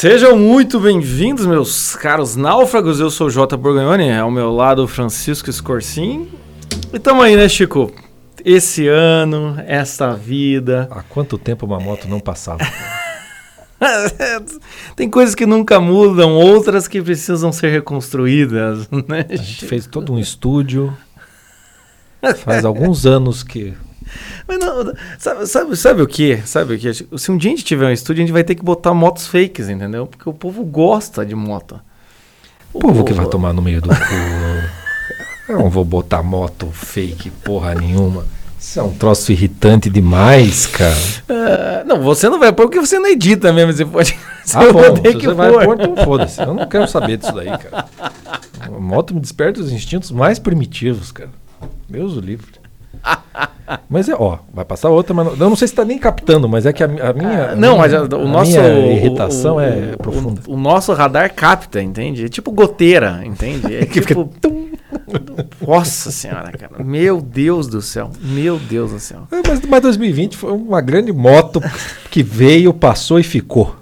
Sejam muito bem-vindos, meus caros náufragos. Eu sou o Jota Borgonhoni, ao meu lado Francisco Scorsin. E tamo aí, né, Chico? Esse ano, esta vida. Há quanto tempo uma moto não passava? Tem coisas que nunca mudam, outras que precisam ser reconstruídas, né? A gente fez todo um estúdio. Faz alguns anos que mas não, sabe, sabe, sabe o que? Sabe o que? Se um dia a gente tiver um estúdio, a gente vai ter que botar motos fakes, entendeu? Porque o povo gosta de moto. O, o povo, que vai tomar no meio do cu. Eu não vou botar moto fake porra nenhuma. Isso é um troço irritante demais, cara. Uh, não, você não vai pôr porque você não edita mesmo. Você pode. Você ah, bom, se você vai pôr, então foda-se. Eu não quero saber disso daí, cara. A moto me desperta os instintos mais primitivos, cara. Deus o livre. Mas é, ó, vai passar outra, mas não, eu não sei se está nem captando, mas é que a, a minha. Ah, não, mas a, o nosso. irritação o, é profunda. O, o, nosso radar capta, entende? É tipo goteira, entende? É que tipo. Nossa senhora, cara. Meu Deus do céu. Meu Deus do céu. É, mas, mas 2020 foi uma grande moto que veio, passou e ficou.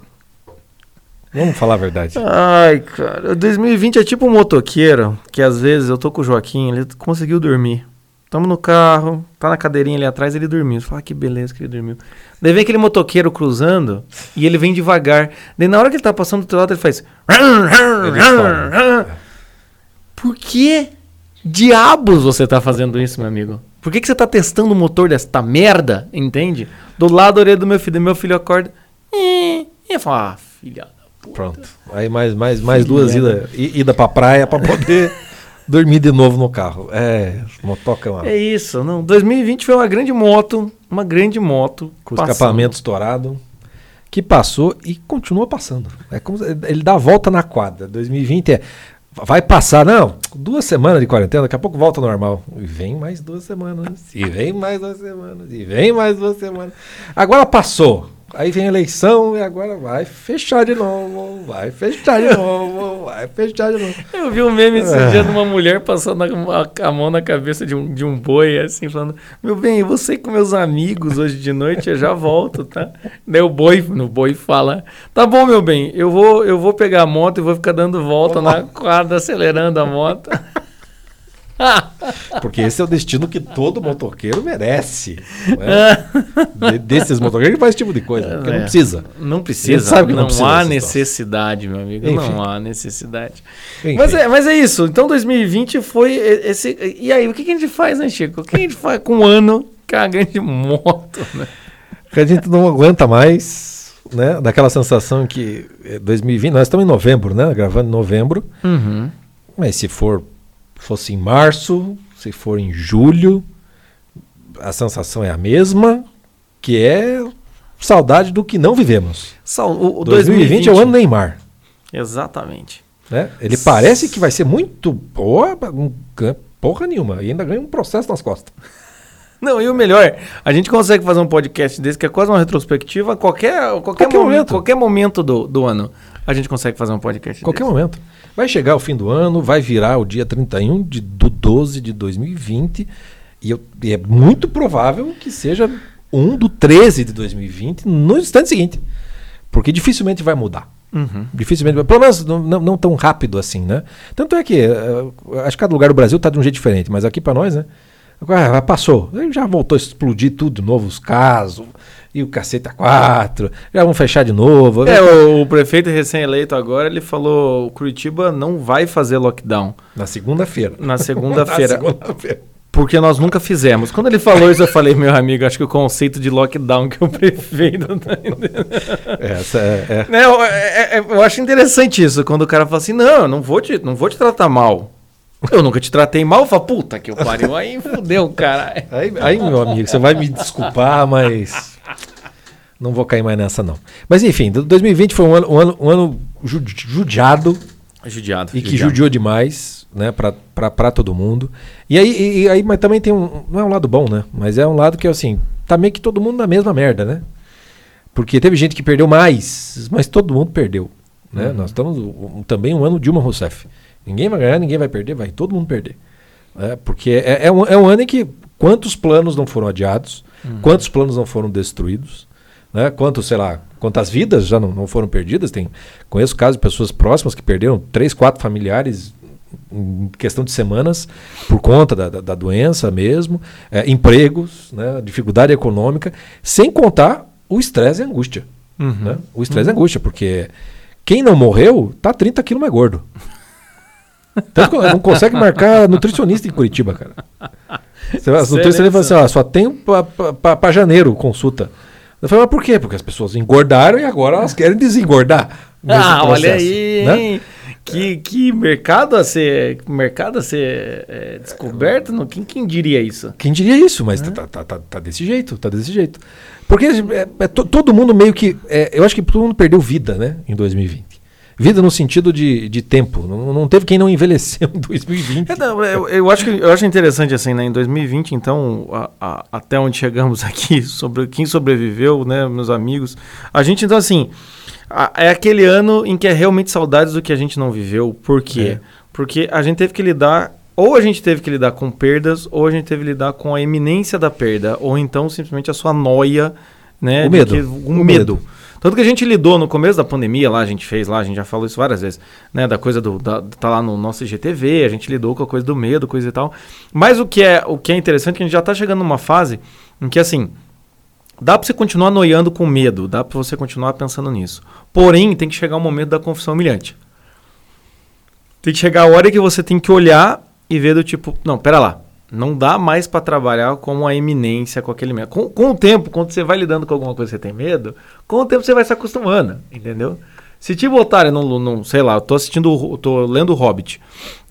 Vamos falar a verdade. Ai, cara. 2020 é tipo um motoqueiro que às vezes eu tô com o Joaquim, ele conseguiu dormir. Tamo no carro, tá na cadeirinha ali atrás, ele dormiu. Você fala, ah, que beleza que ele dormiu. Daí vem aquele motoqueiro cruzando e ele vem devagar. Daí na hora que ele tá passando do teu lado, ele faz. Por que diabos você tá fazendo isso, meu amigo? Por que, que você tá testando o motor desta merda? Entende? Do lado da orelha do meu filho. Meu filho acorda. E eu falo, ah, filha da puta. Pronto. Aí mais, mais, mais duas idas ida pra praia pra poder dormir de novo no carro. É, motoca é uma... É isso, não. 2020 foi uma grande moto, uma grande moto. Com passando. escapamento estourado, que passou e continua passando. É como ele dá a volta na quadra. 2020 é vai passar, não, duas semanas de quarentena, daqui a pouco volta ao normal. E vem mais duas semanas, e vem mais duas semanas, e vem mais duas semanas. Agora passou. Aí vem a eleição e agora vai fechar de novo, vai fechar de novo, vai fechar de novo. Eu vi um meme esse é. dia de uma mulher passando a, a, mão na cabeça de um, de um boi, assim, falando: Meu bem, eu vou sair com meus amigos hoje de noite, eu já volto, tá? Daí o boi, no boi fala: Tá bom, meu bem, eu vou, eu vou pegar a moto e vou ficar dando volta Olá. na quadra, acelerando a moto. Porque esse é o destino que todo motoqueiro merece. É? De, desses motoqueiros ele faz esse tipo de coisa. Porque é. não precisa. Não precisa. sabe que não, não precisa há necessidade, meu amigo. Enfim. Não há necessidade. Mas é, mas é isso. Então 2020 foi esse. E aí, o que, que a gente faz, né, Chico? O que a gente faz com um ano com a grande moto, né? Que a gente não aguenta mais, né? Daquela sensação que 2020, nós estamos em novembro, né? Gravando em novembro. Uhum. Mas se for fosse em março, se for em julho, a sensação é a mesma, que é saudade do que não vivemos. Sal, o, o 2020, 2020 é o ano Neymar. Exatamente. Né? Ele S parece que vai ser muito boa, porra nenhuma, e ainda ganha um processo nas costas. Não, e o melhor, a gente consegue fazer um podcast desse que é quase uma retrospectiva qualquer, qualquer, qualquer momento, momento, qualquer momento do, do ano. A gente consegue fazer um podcast Qualquer desse. momento. Vai chegar o fim do ano, vai virar o dia 31 de, do 12 de 2020, e, eu, e é muito provável que seja um do 13 de 2020 no instante seguinte. Porque dificilmente vai mudar. Uhum. Dificilmente, vai, pelo menos não, não, não, tão rápido assim, né? Tanto é que uh, acho que cada lugar do Brasil está de um jeito diferente, mas aqui para nós, né? Ah, passou, já voltou a explodir tudo, novos casos, e o caceta 4, já vão fechar de novo. É, o, o prefeito recém-eleito agora, ele falou, o Curitiba não vai fazer lockdown. Na segunda-feira. Na segunda-feira. segunda-feira. Porque nós nunca fizemos. Quando ele falou isso, eu falei, meu amigo, acho que o conceito de lockdown que o prefeito tá Essa é, é. Né, eu, é, é, eu acho interessante isso, quando o cara fala assim, não, eu não vou te, não vou te tratar mal. Eu nunca te tratei mal, eu falo, puta que eu pariu. Aí fudeu, cara. Aí, aí, meu amigo, você vai me desculpar, mas não vou cair mais nessa, não. Mas enfim, 2020 foi um ano, um ano, um ano judiado. Judiado. E que judiou demais, né, para todo mundo. E aí, e, e, aí, mas também tem um. Não é um lado bom, né? Mas é um lado que, assim, tá meio que todo mundo na mesma merda, né? Porque teve gente que perdeu mais, mas todo mundo perdeu. Né? Uhum. Nós estamos um, também um ano Dilma Rousseff. Ninguém vai ganhar, ninguém vai perder, vai todo mundo perder. É, porque é, é, um, é um ano em que quantos planos não foram adiados, uhum. quantos planos não foram destruídos, Né? Quanto, sei lá, quantas vidas já não, não foram perdidas? Tem, conheço casos de pessoas próximas que perderam três, quatro familiares em questão de semanas por conta da, da, da doença mesmo, é, empregos, né, dificuldade econômica, sem contar o estresse e a angústia. Uhum. Né? O estresse uhum. e a angústia, porque quem não morreu tá 30 quilos mais gordo. Tanto não consegue marcar nutricionista em Curitiba, cara. Você, as nutricionistas falam assim, ó, só tem para janeiro consulta. Eu falei, mas por quê? Porque as pessoas engordaram e agora elas querem desengordar. Ah, processo, olha aí, né? Que, que mercado a ser, mercado a ser é, descoberto? Não, quem, quem diria isso? Quem diria isso? Mas é. tá, tá, tá, tá, desse jeito, tá desse jeito. Porque é, é todo mundo meio que. É, eu acho que todo mundo perdeu vida, né? Em 2020. Vida no sentido de, de tempo. Não, não teve quem não envelheceu em 2020. É, não, eu, eu, acho que, eu acho interessante assim, né? Em 2020, então, a, a, até onde chegamos aqui, sobre quem sobreviveu, né? Meus amigos. A gente, então, assim, a, é aquele ano em que é realmente saudades do que a gente não viveu. Por quê? É. Porque a gente teve que lidar ou a gente teve que lidar com perdas, ou a gente teve que lidar com a eminência da perda, ou então simplesmente a sua noia, né? O medo. Que, um o medo. medo. Tanto que a gente lidou no começo da pandemia, lá a gente fez lá, a gente já falou isso várias vezes, né? Da coisa do. Da, tá lá no nosso IGTV, a gente lidou com a coisa do medo, coisa e tal. Mas o que é, o que é interessante é que a gente já tá chegando numa fase em que, assim, dá para você continuar noiando com medo, dá para você continuar pensando nisso. Porém, tem que chegar o momento da confissão humilhante. Tem que chegar a hora que você tem que olhar e ver do tipo, não, pera lá, não dá mais para trabalhar com a eminência, com aquele medo. Com, com o tempo, quando você vai lidando com alguma coisa que você tem medo, com o tempo você vai se acostumando, entendeu? Se te botarem num, num, sei lá, eu tô assistindo, tô lendo o Hobbit.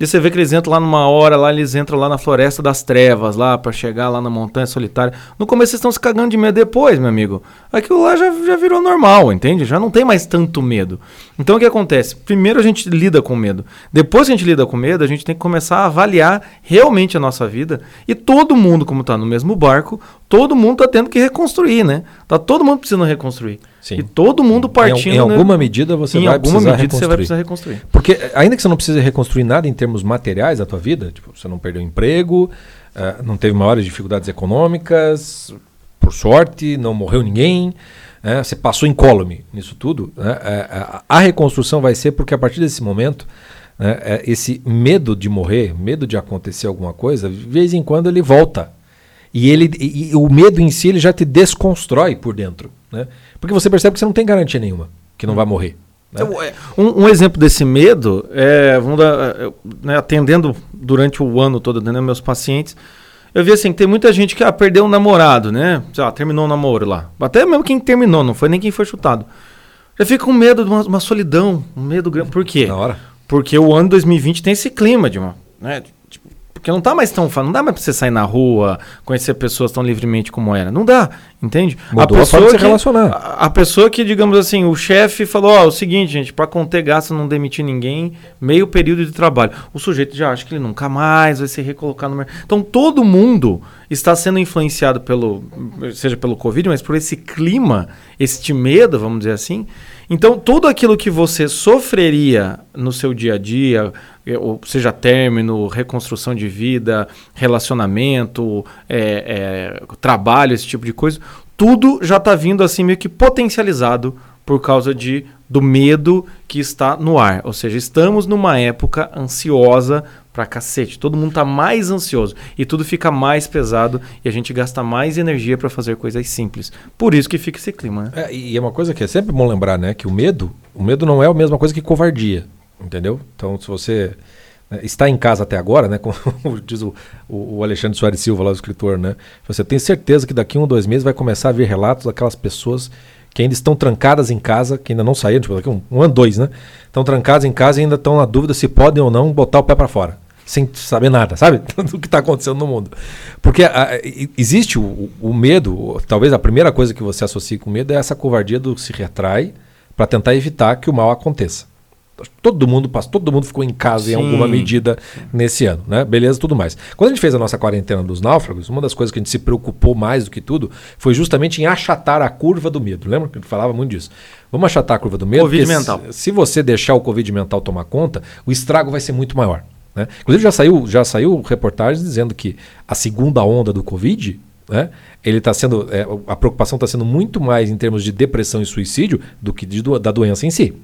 E você vê que eles entram lá numa hora, lá eles entram lá na Floresta das Trevas, lá para chegar lá na Montanha Solitária. No começo vocês estão se cagando de medo depois, meu amigo. Aquilo lá já, já virou normal, entende? Já não tem mais tanto medo. Então o que acontece? Primeiro a gente lida com medo. Depois que a gente lida com medo, a gente tem que começar a avaliar realmente a nossa vida. E todo mundo, como tá no mesmo barco, todo mundo tá tendo que reconstruir, né? Tá todo mundo precisando reconstruir. Sim. E todo mundo partindo. Em, em alguma né? medida você em vai alguma precisar medida reconstruir. você vai precisar reconstruir. Porque ainda que você não precise reconstruir nada em termos materiais da tua vida, tipo, você não perdeu emprego, uh, não teve maiores dificuldades econômicas, por sorte, não morreu ninguém, uh, você passou incólume nisso tudo, uh, a reconstrução vai ser porque a partir desse momento né, esse medo de morrer, medo de acontecer alguma coisa, de vez em quando ele volta. E, ele, e, o medo em si ele já te desconstrói por dentro. Né? Porque você percebe que você não tem garantia nenhuma que não vai hum. morrer. Né? É, um, um, exemplo desse medo é, vamos dar, é, né, atendendo durante o ano todo, atendendo meus pacientes, eu vi assim, tem muita gente que ah, perdeu um namorado, né? Sei lá, terminou o um namoro lá. Até mesmo quem terminou, não foi nem quem foi chutado. Já fica com medo de uma, uma solidão, um medo grande. Por quê? Na hora. Porque o ano 2020 tem esse clima de uma. Né, porque não tá mais tão fácil, não dá mais pra você sair na rua, conhecer pessoas tão livremente como era. Não dá, entende? Mudou a pessoa a que, relacionar. A, a, pessoa que, digamos assim, o chefe falou, ó, oh, o seguinte, gente, para conter gasto, não demitir ninguém, meio período de trabalho. O sujeito já acha que ele nunca mais vai se recolocar no mercado. Então todo mundo está sendo influenciado pelo, seja pelo Covid, mas por esse clima, este medo, vamos dizer assim. Então tudo aquilo que você sofreria no seu dia a dia, ou seja término, reconstrução de vida, relacionamento, é, é, trabalho, esse tipo de coisa, tudo já está vindo assim meio que potencializado por causa de, do medo que está no ar. Ou seja, estamos numa época ansiosa pra cacete. Todo mundo está mais ansioso e tudo fica mais pesado e a gente gasta mais energia para fazer coisas simples. Por isso que fica esse clima. Né? É, e é uma coisa que é sempre bom lembrar, né? Que o medo, o medo não é a mesma coisa que covardia. Entendeu? Então, se você né, está em casa até agora, né, como diz o, o, Alexandre Soares Silva, lá o escritor, né, você tem certeza que daqui um dois meses vai começar a vir relatos daquelas pessoas que ainda estão trancadas em casa, que ainda não saíram, tipo, daqui um, um ano, dois, né? Estão trancadas em casa e ainda estão na dúvida se podem ou não botar o pé para fora, sem saber nada, sabe? Do que está acontecendo no mundo. Porque a, existe o, o, medo, talvez a primeira coisa que você associe com medo é essa covardia do se retrai para tentar evitar que o mal aconteça todo mundo passou, todo mundo ficou em casa Sim. em alguma medida nesse ano, né? Beleza, tudo mais. Quando a gente fez a nossa quarentena dos náufragos, uma das coisas que a gente se preocupou mais do que tudo foi justamente em achatar a curva do medo. Lembra que a gente falava muito disso? Vamos achatar a curva do medo. Covid mental. Se, se você deixar o Covid mental tomar conta, o estrago vai ser muito maior. Né? Inclusive já saiu, já saiu reportagens dizendo que a segunda onda do Covid né? Ele está sendo. é, a preocupação está sendo muito mais em termos de depressão e suicídio do que de da doença em si.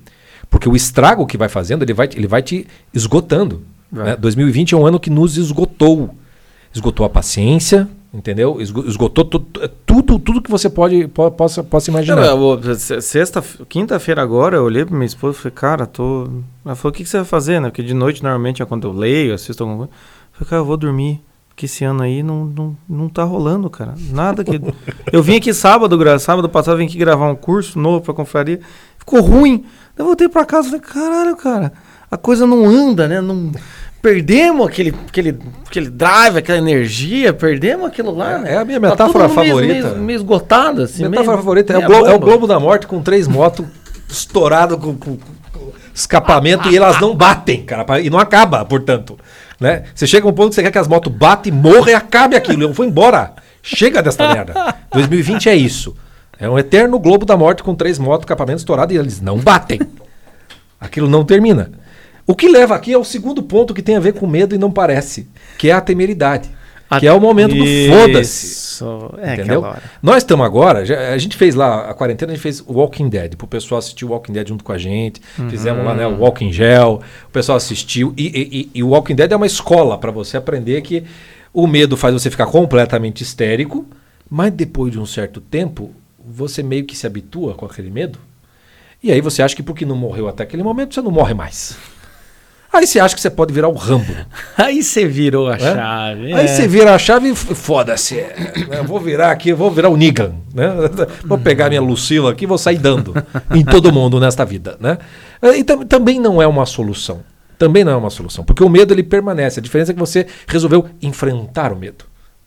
Porque o estrago que vai fazendo, ele vai, ele vai te esgotando. Né? 2020 é um ano que nos esgotou. Esgotou a paciência, entendeu? Esgo- Esgotou tu- tu- tudo, tudo que você pode, po- possa, possa imaginar. Se- sexta, quinta-feira agora, eu olhei pra minha esposa e falei, cara, tô. Ela falou, o que, que você vai fazer, né? Porque de noite, normalmente, é quando eu leio, assisto alguma coisa. Eu falei, cara, eu vou dormir. Porque esse ano aí não, não, não tá rolando, cara. Nada que. eu vim aqui sábado, sábado passado, vim aqui gravar um curso novo pra confraria. Ficou ruim. Eu voltei pra casa e falei, caralho, cara, a coisa não anda, né? Não. Perdemos aquele, aquele, aquele drive, aquela energia, perdemos aquilo lá, né? É a minha Tá metáfora todo meio- favorita. Meio, meio esgotado, assim. Minha meio- metáfora favorita é o, meia Glo- é o. Globo da Morte com três motos estourado com, com- com escapamento e elas não batem, cara. E não acaba, portanto. Né? Você chega a um ponto que você quer que as motos batem, morram e acabe aquilo. Eu vou embora. Chega desta merda. 2020 é isso. É um eterno Globo da Morte com três motos, escapamento estourado e eles não batem. Aquilo não termina. O que leva aqui é o segundo ponto que tem a ver com medo e não parece, que é a temeridade. Que é o momento do foda-se. Isso. É Entendeu? Nós estamos agora, já- a gente fez lá, a quarentena, a gente fez o Walking Dead, pro pessoal assistir o Walking Dead junto com a gente. Fizemos lá, né, o Walking Gel, o pessoal assistiu. E, e- e- e o Walking Dead é uma escola para você aprender que o medo faz você ficar completamente histérico, mas depois de um certo tempo, você meio que se habitua com aquele medo. E aí você acha que porque não morreu até aquele momento, você não morre mais. Aí você acha que você pode virar o Rambo. Aí você virou a É? chave. Aí é. você vira a chave e foda-se. é, né, vou virar aqui, vou virar o Negan. Né? Vou pegar minha Lucila aqui e vou sair dando em todo mundo nesta vida. Né? E tam- também não é uma solução. Também não é uma solução. Porque o medo ele permanece. A diferença é que você resolveu enfrentar o medo.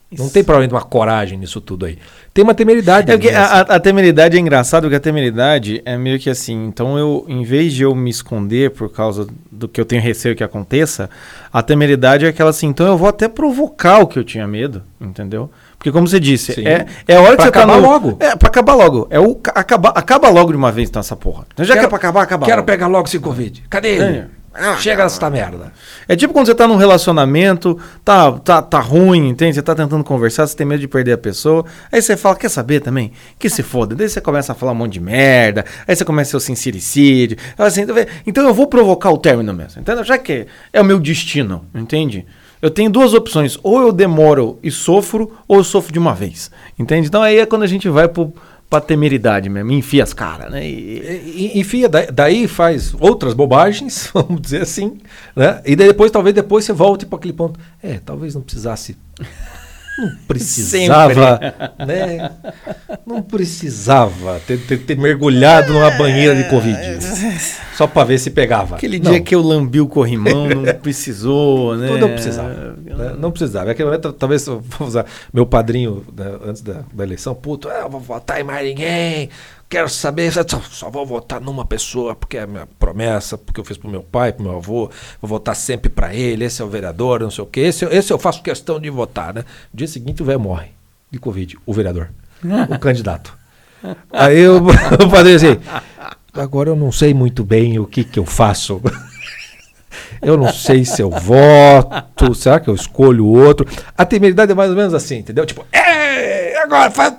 Não tem provavelmente uma coragem nisso tudo aí. Tem uma temeridade. É nessa. a, a- temeridade é engraçado, porque a temeridade é meio que assim. Então, eu, em vez de eu me esconder por causa do que eu tenho receio que aconteça, a temeridade é aquela assim. Então, eu vou até provocar o que eu tinha medo, entendeu? Porque, como você disse, Sim. é, é a hora que Pra você tá acabar no- logo. É, pra acabar logo. É o, ca- acaba, acaba logo de uma vez, então, essa porra. Então, já que é pra acabar, acaba Quero logo. pegar logo esse Covid. Cadê ele? É. Chega nessa merda. É tipo quando você tá num relacionamento, tá, tá, tá ruim, entende? Você tá tentando conversar, você tem medo de perder a pessoa. Aí você fala, quer saber também? Que se foda. Daí você começa a falar um monte de merda. Aí você começa o sincericídio. Assim, então eu vou provocar o término mesmo. Entendeu? Já que é o meu destino, entende? Eu tenho duas opções. Ou eu demoro e sofro, ou eu sofro de uma vez. Entende? Então aí é quando a gente vai pro, pra temeridade mesmo. Enfia as caras, né? E- E- Enfia, da- daí faz outras bobagens, vamos dizer assim, né? E daí depois, talvez depois você volte para aquele ponto. É, talvez não precisasse. Não precisava, né? Não precisava ter, ter- ter mergulhado numa banheira de Covid. Só para ver se pegava. Aquele Não, dia que eu lambi o corrimão, não precisou, né? Não precisava. né? Não precisava. Naquele momento, talvez, vou usar meu padrinho, né, antes da, da eleição, puto, "Ah, eu vou votar em mais ninguém, quero saber, só, só vou votar numa pessoa, porque é a minha promessa, porque eu fiz pro meu pai, pro meu avô, vou votar sempre para ele, esse é o vereador, não sei o quê, esse, eu- esse eu faço questão de votar, né? No dia seguinte o velho morre de Covid, o vereador, o candidato. Aí eu, eu falei assim, agora eu não sei muito bem o que que eu faço. Eu não sei se eu voto, será que eu escolho outro? A temeridade é mais ou menos assim, entendeu? Tipo, é, agora faz.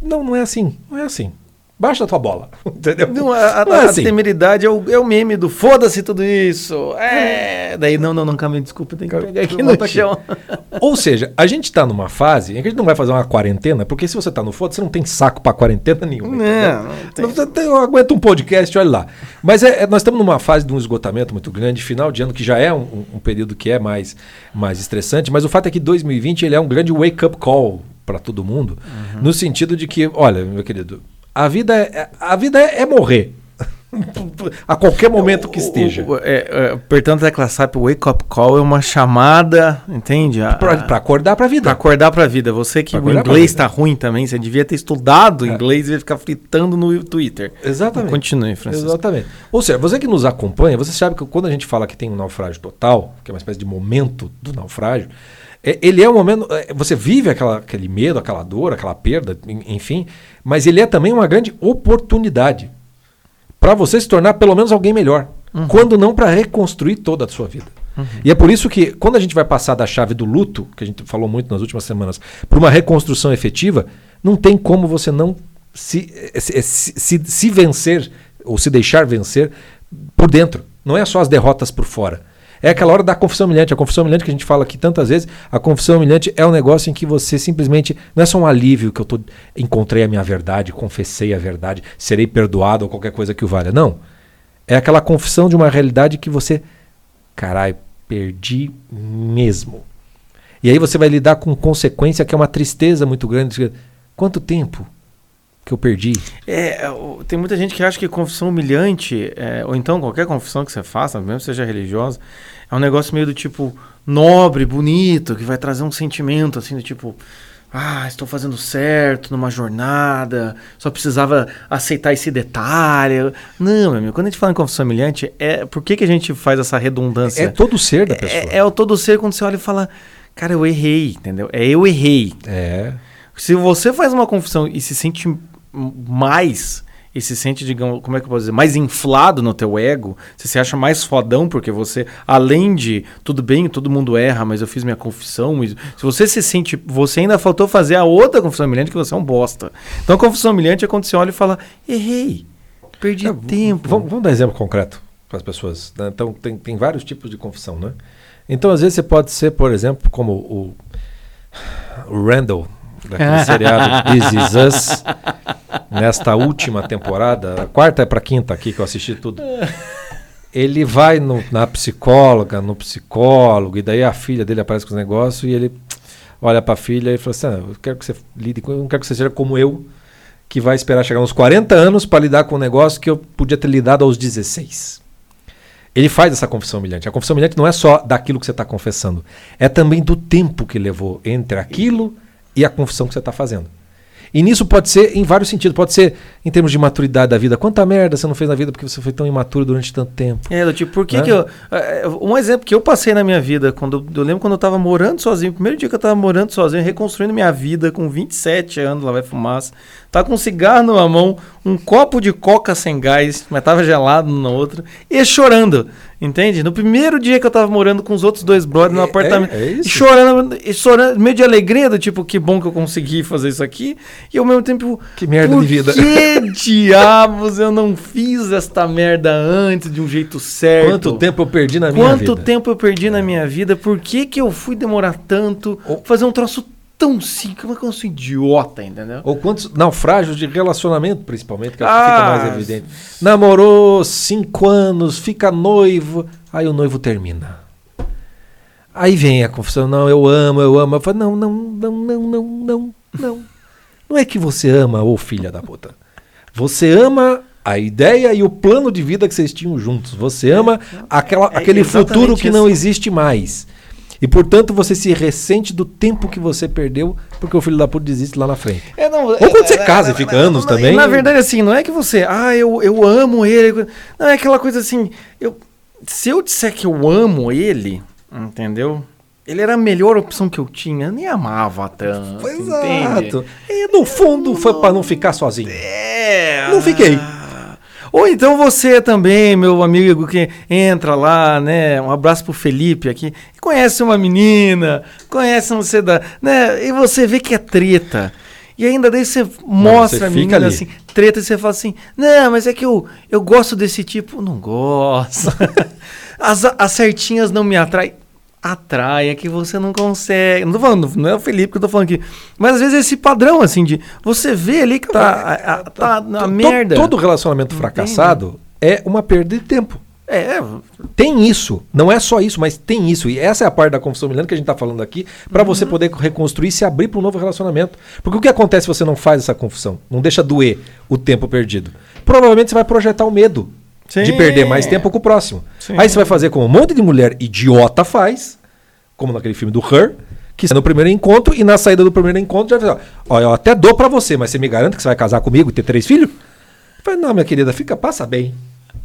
Não, não é assim, não é assim. Baixa a tua bola, entendeu? Não, a, a- Não é a assim. temeridade é o, é o meme do foda-se tudo isso. É. Daí, não, não, não, calma desculpa, tem que pegar aqui no aqui. chão. Ou seja, a gente tá numa fase em que a gente não vai fazer uma quarentena, porque se você tá no foda, você não tem saco pra quarentena nenhuma. Não, não tem. Você aguento um podcast, olha lá. Mas é, é- nós estamos numa fase de um esgotamento muito grande, final de ano, que já é um, um- um período que é mais, mais estressante, mas o fato é que 2020 ele é um grande wake-up call para todo mundo, Uhum. no sentido de que, olha, meu querido, a vida é, a vida é, é morrer. a qualquer momento que esteja. O- o- é, é, portanto, a tecla SAP Wake Up Call é uma chamada, entende? A- pra acordar pra vida. Pra acordar pra vida. Você que Pra o inglês vida. tá ruim também, você devia ter estudado É. inglês e ia ficar fritando no Twitter. Exatamente. Continue, Francisco. Exatamente. Ou seja, você que nos acompanha, você sabe que quando a gente fala que tem um naufrágio total, que é uma espécie de momento do naufrágio, é- ele é um momento. é, Você vive aquela, aquele medo, aquela dor, aquela perda, en- enfim, mas ele é também uma grande oportunidade para você se tornar pelo menos alguém melhor. Quando não para reconstruir toda a sua vida. E é por isso que, quando a gente vai passar da chave do luto, que a gente falou muito nas últimas semanas, para uma reconstrução efetiva, não tem como você não se, se, se, se vencer ou se deixar vencer por dentro. Não é só as derrotas por fora. É aquela hora da confissão humilhante. A confissão humilhante que a gente fala aqui tantas vezes, a confissão humilhante é um negócio em que você simplesmente. Não é só um alívio que eu tô, encontrei a minha verdade, confessei a verdade, serei perdoado ou qualquer coisa que o valha. Não. É aquela confissão de uma realidade que você. Caralho, perdi mesmo. E aí você vai lidar com consequência que é uma tristeza muito grande. Quanto tempo que eu perdi? É, tem muita gente que acha que confissão humilhante, é, ou então qualquer confissão que você faça, mesmo seja religiosa, é um negócio meio do tipo nobre, bonito, que vai trazer um sentimento assim do tipo. Ah, estou fazendo certo numa jornada, só precisava aceitar esse detalhe. Não, meu amigo, quando a gente fala em confissão humilhante, é por que, que a gente faz essa redundância? É todo ser da pessoa. É, é o todo ser quando você olha e fala, cara, eu errei, entendeu? É eu errei. É. Se você faz uma confissão e se sente mais e se sente, digamos, como é que eu posso dizer, mais inflado no teu ego, você se acha mais fodão porque você, além de, tudo bem, todo mundo erra, mas eu fiz minha confissão, se você se sente, você ainda faltou fazer a outra confissão humilhante que você é um bosta. Então a confissão humilhante é quando você olha e fala, errei, perdi é, tempo. Vamos, vamos, dar um exemplo concreto para as pessoas. Né? Então tem, tem vários tipos de confissão, né? Então às vezes você pode ser, por exemplo, como o, o Randall, daquele seriado This Is Us, nesta última temporada, a quarta é para quinta aqui que eu assisti tudo. Ele vai no, na psicóloga, no psicólogo, e daí a filha dele aparece com os negócios e ele olha para a filha e fala assim: ah, Eu quero que você lide com, eu não quero que você seja como eu, que vai esperar chegar uns 40 anos para lidar com um negócio que eu podia ter lidado aos 16. Ele faz essa confissão humilhante. A confissão humilhante não é só daquilo que você está confessando, é também do tempo que levou entre aquilo e a confissão que você está fazendo. E nisso pode ser em vários sentidos. Pode ser em termos de maturidade da vida. Quanta merda você não fez na vida porque você foi tão imaturo durante tanto tempo. É, tipo, por que, né? que eu. É, um exemplo que eu passei na minha vida, quando eu lembro quando eu estava morando sozinho, primeiro dia que eu estava morando sozinho, reconstruindo minha vida com 27 anos, lá vai fumaça. Tá com um cigarro numa mão, um copo de coca sem gás, mas tava gelado na outra, e chorando. Entende? No primeiro dia que eu tava morando com os outros dois brothers no é, apartamento. É, é chorando, chorando, meio de alegria, do tipo, que bom que eu consegui fazer isso aqui. E ao mesmo tempo. Que merda de vida. Que diabos eu não fiz esta merda antes de um jeito certo? Quanto tempo eu perdi na minha Quanto vida? Quanto tempo eu perdi na minha vida? Por que, que eu fui demorar tanto? Fazer um troço tão simples, como é que eu sou idiota, entendeu? Ou quantos naufrágios de relacionamento, principalmente, que ah, fica mais evidente. Namorou cinco anos, fica noivo, aí o noivo termina. Aí vem a confusão, não, eu amo, eu amo. Eu falo, não, não, não, não, não, não, não. Não é que você ama, ô filha da puta. Você ama a ideia e o plano de vida que vocês tinham juntos. Você ama é, aquela, é, aquele futuro que não existe mais. E, portanto, você se ressente do tempo que você perdeu porque o filho da puta desiste lá na frente. É, não, Ou quando é, você é, casa e fica anos não, também. Na verdade, assim, não é que você, ah, eu, eu amo ele. Não, é aquela coisa assim, eu, se eu disser que eu amo ele, entendeu? Ele era a melhor opção que eu tinha, eu nem amava tanto. Exato. E no fundo foi para não ficar sozinho. É. Não fiquei. Ou então você também, meu amigo, que entra lá, né? Um abraço pro Felipe aqui. Conhece uma menina, conhece um seda, né? E você vê que é treta. E ainda daí você mostra a menina ali. assim, treta, e você fala assim: Não, mas é que eu, eu gosto desse tipo. Não gosto. as, as certinhas não me atraem atrai, é que você não consegue. Não tô falando, não é o Felipe que eu tô falando aqui. Mas às vezes esse padrão, assim, de você vê ali que tá, a, a, tá na merda. Todo relacionamento fracassado é uma perda de tempo. É, tem isso. Não é só isso, mas tem isso. E essa é a parte da confissão milênio que a gente está falando aqui, para uhum. você poder reconstruir e se abrir para um novo relacionamento. Porque o que acontece se você não faz essa confissão? Não deixa doer o tempo perdido. Provavelmente você vai projetar o medo Sim. de perder mais tempo com o próximo. Sim. Aí você vai fazer como um monte de mulher idiota faz, como naquele filme do Her, que no primeiro encontro e na saída do primeiro encontro já vai ó, eu até dou para você, mas você me garante que você vai casar comigo e ter três filhos? Eu falei, não, minha querida, fica, passa bem.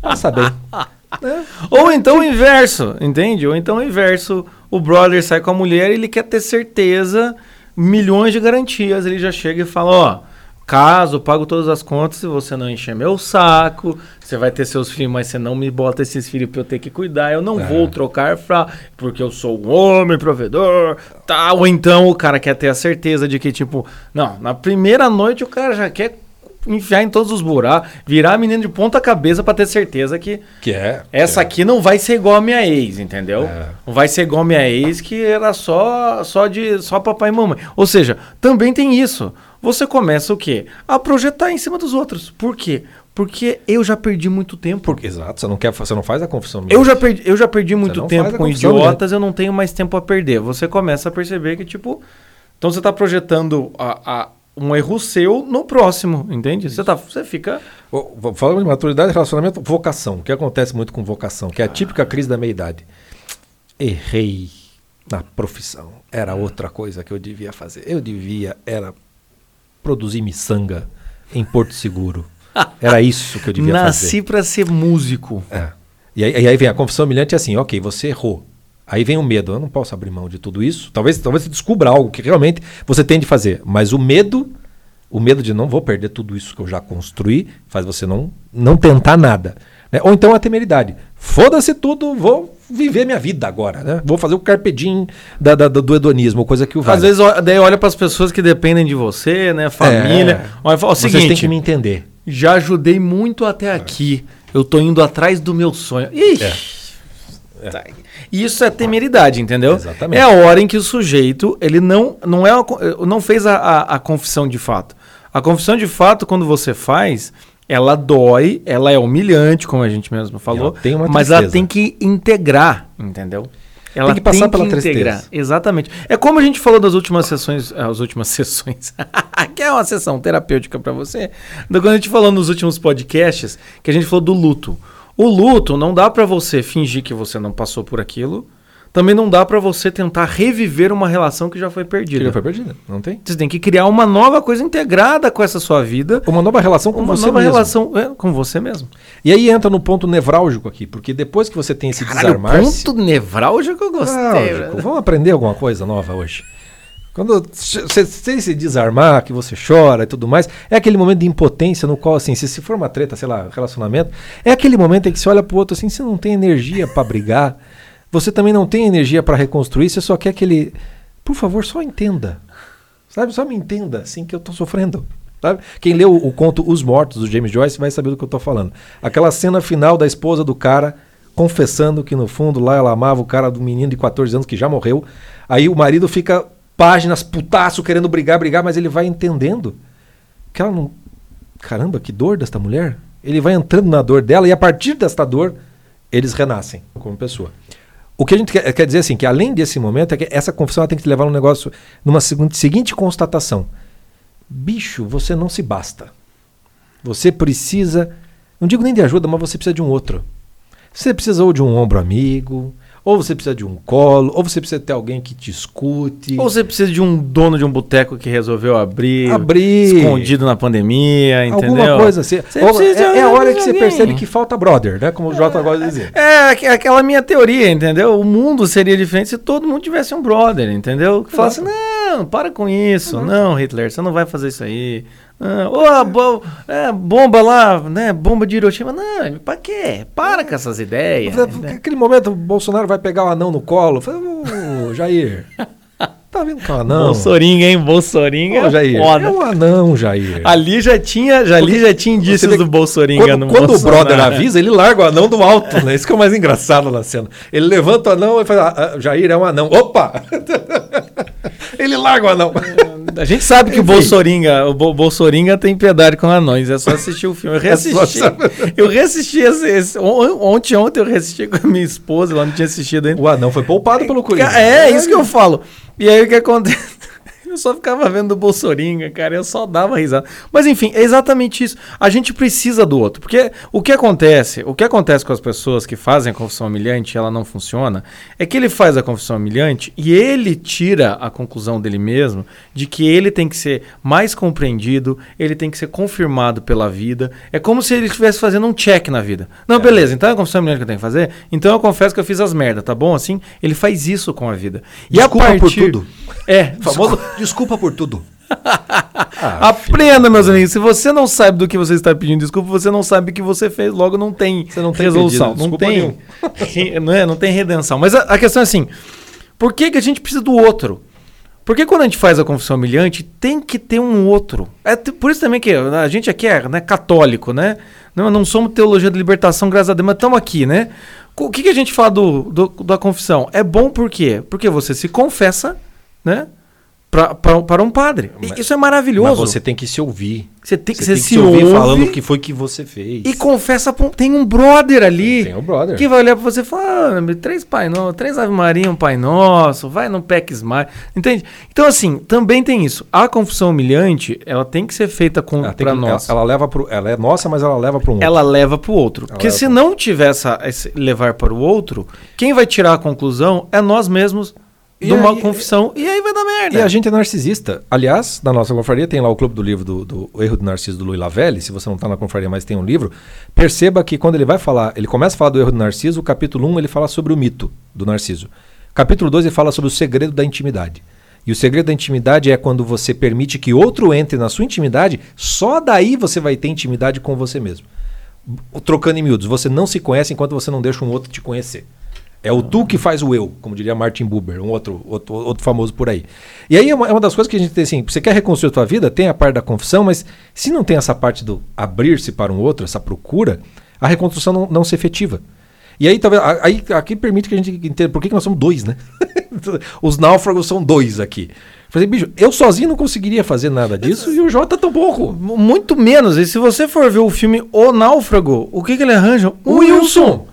Passa bem. é. Ou então o inverso, entende? Ou então o inverso, o brother sai com a mulher e ele quer ter certeza, milhões de garantias, ele já chega e fala, ó, caso, pago todas as contas se você não encher meu saco. Você vai ter seus filhos, mas você não me bota esses filhos pra eu ter que cuidar. Eu não É. vou trocar fra porque eu sou um homem provedor, tal. Ou então o cara quer ter a certeza de que, tipo, não, na primeira noite o cara já quer enfiar em todos os buracos, virar a menina de ponta cabeça pra ter certeza que Que é. essa aqui não vai ser igual a minha ex, entendeu? É. Não vai ser igual a minha ex que era só só de só papai e mamãe. Ou seja, também tem isso. Você começa o quê? A projetar em cima dos outros. Por quê? Porque eu já perdi muito tempo. Porque, exato, você não, quer, você não faz a confissão. Eu já perdi, eu já perdi muito tempo com idiotas, eu não tenho mais tempo a perder. Você começa a perceber que, tipo, então você tá projetando a, a- um erro seu no próximo, entende? Você, tá, você fica. Falando de maturidade, relacionamento, vocação. O que acontece muito com vocação? Que é a típica crise da meia-idade. Errei na profissão. Era outra coisa que eu devia fazer. Eu devia, era produzir miçanga em Porto Seguro. Era isso que eu devia Nasci fazer. pra ser músico. É. E, aí, e aí vem a confissão humilhante é assim, ok, você errou. Aí vem o medo, eu não posso abrir mão de tudo isso. Talvez, talvez você descubra algo que realmente você tem de fazer. Mas o medo, o medo de não vou perder tudo isso que eu já construí, faz você não, não tentar nada. né? Ou então a temeridade. Foda-se tudo, vou viver minha vida agora. Né? Vou fazer o carpedim da, da- do hedonismo, coisa que o Às vezes, daí olha pras pessoas que dependem de você, né? Família. Olha, fala o Vocês têm que me entender. já ajudei muito até aqui. Eu tô indo atrás do meu sonho. Ixi. Tá. Isso é temeridade, entendeu? Exatamente. É a hora em que o sujeito ele não não é não fez a, a, a confissão de fato. A confissão de fato quando você faz ela dói, ela é humilhante, como a gente mesmo falou, ela tem mas ela tem que integrar, entendeu? Ela que passar pela tristeza. Exatamente. É como a gente falou das últimas sessões, ah, as últimas sessões, que é uma sessão terapêutica pra você. Quando a gente falou nos últimos podcasts, que a gente falou do luto. O luto não dá pra você fingir que você não passou por aquilo. Também não dá pra você tentar reviver uma relação que já foi perdida. Que já foi perdida, não tem? Você tem que criar uma nova coisa integrada com essa sua vida. Uma nova relação com Uma você nova mesmo. relação é, com você mesmo. E aí entra no ponto nevrálgico aqui, porque depois que você tem esse Caralho, desarmar-se... ponto nevrálgico eu gostei. Nevrálgico. Vamos aprender alguma coisa nova hoje. Quando você se desarmar, que você chora e tudo mais, é aquele momento de impotência no qual, assim, se, se for uma treta, sei lá, relacionamento, é aquele momento em que você olha pro outro assim, você não tem energia pra brigar, você também não tem energia pra reconstruir, você só quer que ele, por favor, só entenda. Sabe? Só me entenda, assim, que eu tô sofrendo. Sabe? Quem leu o conto Os Mortos, do James Joyce, vai saber do que eu tô falando. Aquela cena final da esposa do cara confessando que no fundo lá ela amava o cara do menino de 14 anos que já morreu. Aí o marido fica páginas putaço querendo brigar, brigar, mas ele vai entendendo que ela não. Caramba, que dor desta mulher. Ele vai entrando na dor dela e a partir desta dor eles renascem como pessoa. O que a gente quer, quer dizer assim, que além desse momento, é que essa confissão tem que te levar num negócio, numa seguinte, seguinte constatação. Bicho, você não se basta. Você precisa, não digo nem de ajuda, mas você precisa de um outro. Você precisa ou de um ombro amigo, ou você precisa de um colo, ou você precisa ter alguém que te escute. Ou você precisa de um dono de um boteco que resolveu abrir, Abrir. escondido na pandemia, entendeu? Alguma coisa assim. Ou é, é a hora que você percebe que falta brother, né? Como o Jota gosta de dizer. É, aqu- aquela minha teoria, entendeu? O mundo seria diferente se todo mundo tivesse um brother, entendeu? Que falasse, não, para com isso. Não, Hitler, você não vai fazer isso aí. Não, Ô, a bo- é, bomba lá, né? Bomba de Hiroshima. Não, pra quê? Para com essas ideias. né? Aquele momento o Bolsonaro vai pegar o anão no colo. Fala, Ô, Jair. Tá vendo que é um anão? Bolsoringa, hein? Bolsoringa. Ô, Jair. foda. É um anão, Jair. Ali já tinha, já, ali já tinha indícios do que Bolsoringa Quando, no quando o Bolsonaro, brother né? avisa, ele larga o anão do alto, né? Isso que é o mais engraçado na cena. Ele levanta o anão e fala, ah, Jair é um anão. Opa! ele larga o anão. A gente sabe que o Enfim. Bolsoringa, o Bo Bolsoringa tem piedade com anões, é só assistir o filme. Eu É reassisti. eu reassisti esse, esse- on- ontem, ontem eu reassisti com a minha esposa, ela não tinha assistido ainda. O anão foi poupado pelo Corinthians. É, isso que eu falo. E aí o que acontece? Eu só ficava vendo o Bolsoringa, cara, eu só dava risada. Mas enfim, é exatamente isso. A gente precisa do outro. Porque o que acontece, o que acontece com as pessoas que fazem a confissão humilhante e ela não funciona, é que ele faz a confissão humilhante e ele tira a conclusão dele mesmo de que ele tem que ser mais compreendido, ele tem que ser confirmado pela vida. É como se ele estivesse fazendo um check na vida. Não, beleza, então é a confissão humilhante que eu tenho que fazer? Então eu confesso que eu fiz as merdas, tá bom? Assim, ele faz isso com a vida. E Desculpa a por partir... tudo. É, Famoso, desculpa por tudo. Ah, Aprenda, meus amigos. Se você não sabe do que você está pedindo desculpa, você não sabe o que você fez, logo não tem, Você não tem resolução. não tem, não, é, não tem redenção. Mas a, a questão é assim: por que, que a gente precisa do outro? Porque quando a gente faz a confissão humilhante, tem que ter um outro. É por isso também que a gente aqui é né, católico, né? Não, não somos teologia da libertação, graças a Deus, mas estamos aqui, né? O que, que a gente fala do, do- da confissão? É bom por quê? Porque você se confessa, né? Para um padre. Mas- isso é maravilhoso. Mas você tem que se ouvir. Você tem que, Você você tem que se se ouvir falando o que foi que você fez. e confessa pra um, tem um brother ali Tem o brother. que vai olhar pra você e falar, ah, três Pai Nosso, três Ave Maria, um Pai Nosso, vai no Pex Mais, entende? Então assim, também tem isso. A confissão humilhante, ela tem que ser feita com para nós. ela, ela leva pro, ela é nossa, mas ela leva para um outro. Ela leva pro outro. Ela Porque se não tiver essa, esse levar para o outro, quem vai tirar a conclusão é nós mesmos de uma aí- confissão e aí vai dar merda. E a gente é narcisista. Aliás, na nossa confraria tem lá o clube do livro do, do Erro do Narciso do Louis Lavelli. Se você não está na confraria, mas tem um livro, perceba que quando ele vai falar, ele começa a falar do erro do Narciso, o capítulo 1 ele fala sobre o mito do Narciso. Capítulo 2 ele fala sobre o segredo da intimidade. E o segredo da intimidade é quando você permite que outro entre na sua intimidade, só daí você vai ter intimidade com você mesmo. Trocando em miúdos, você não se conhece enquanto você não deixa um outro te conhecer. É o tu que faz o eu, como diria Martin Buber, um outro, outro, outro famoso por aí. E aí é uma, é uma das coisas que a gente tem assim, você quer reconstruir a tua vida, tem a parte da confissão, mas se não tem essa parte do abrir-se para um outro, essa procura, a reconstrução não, não se efetiva. E aí, talvez, aí aqui permite que a gente entenda por que, que nós somos dois, né? Os náufragos são dois aqui. Falei, bicho, eu sozinho não conseguiria fazer nada disso e o Jota tampouco. Muito menos. E se você for ver o filme O Náufrago, o que, que ele arranja? O Wilson!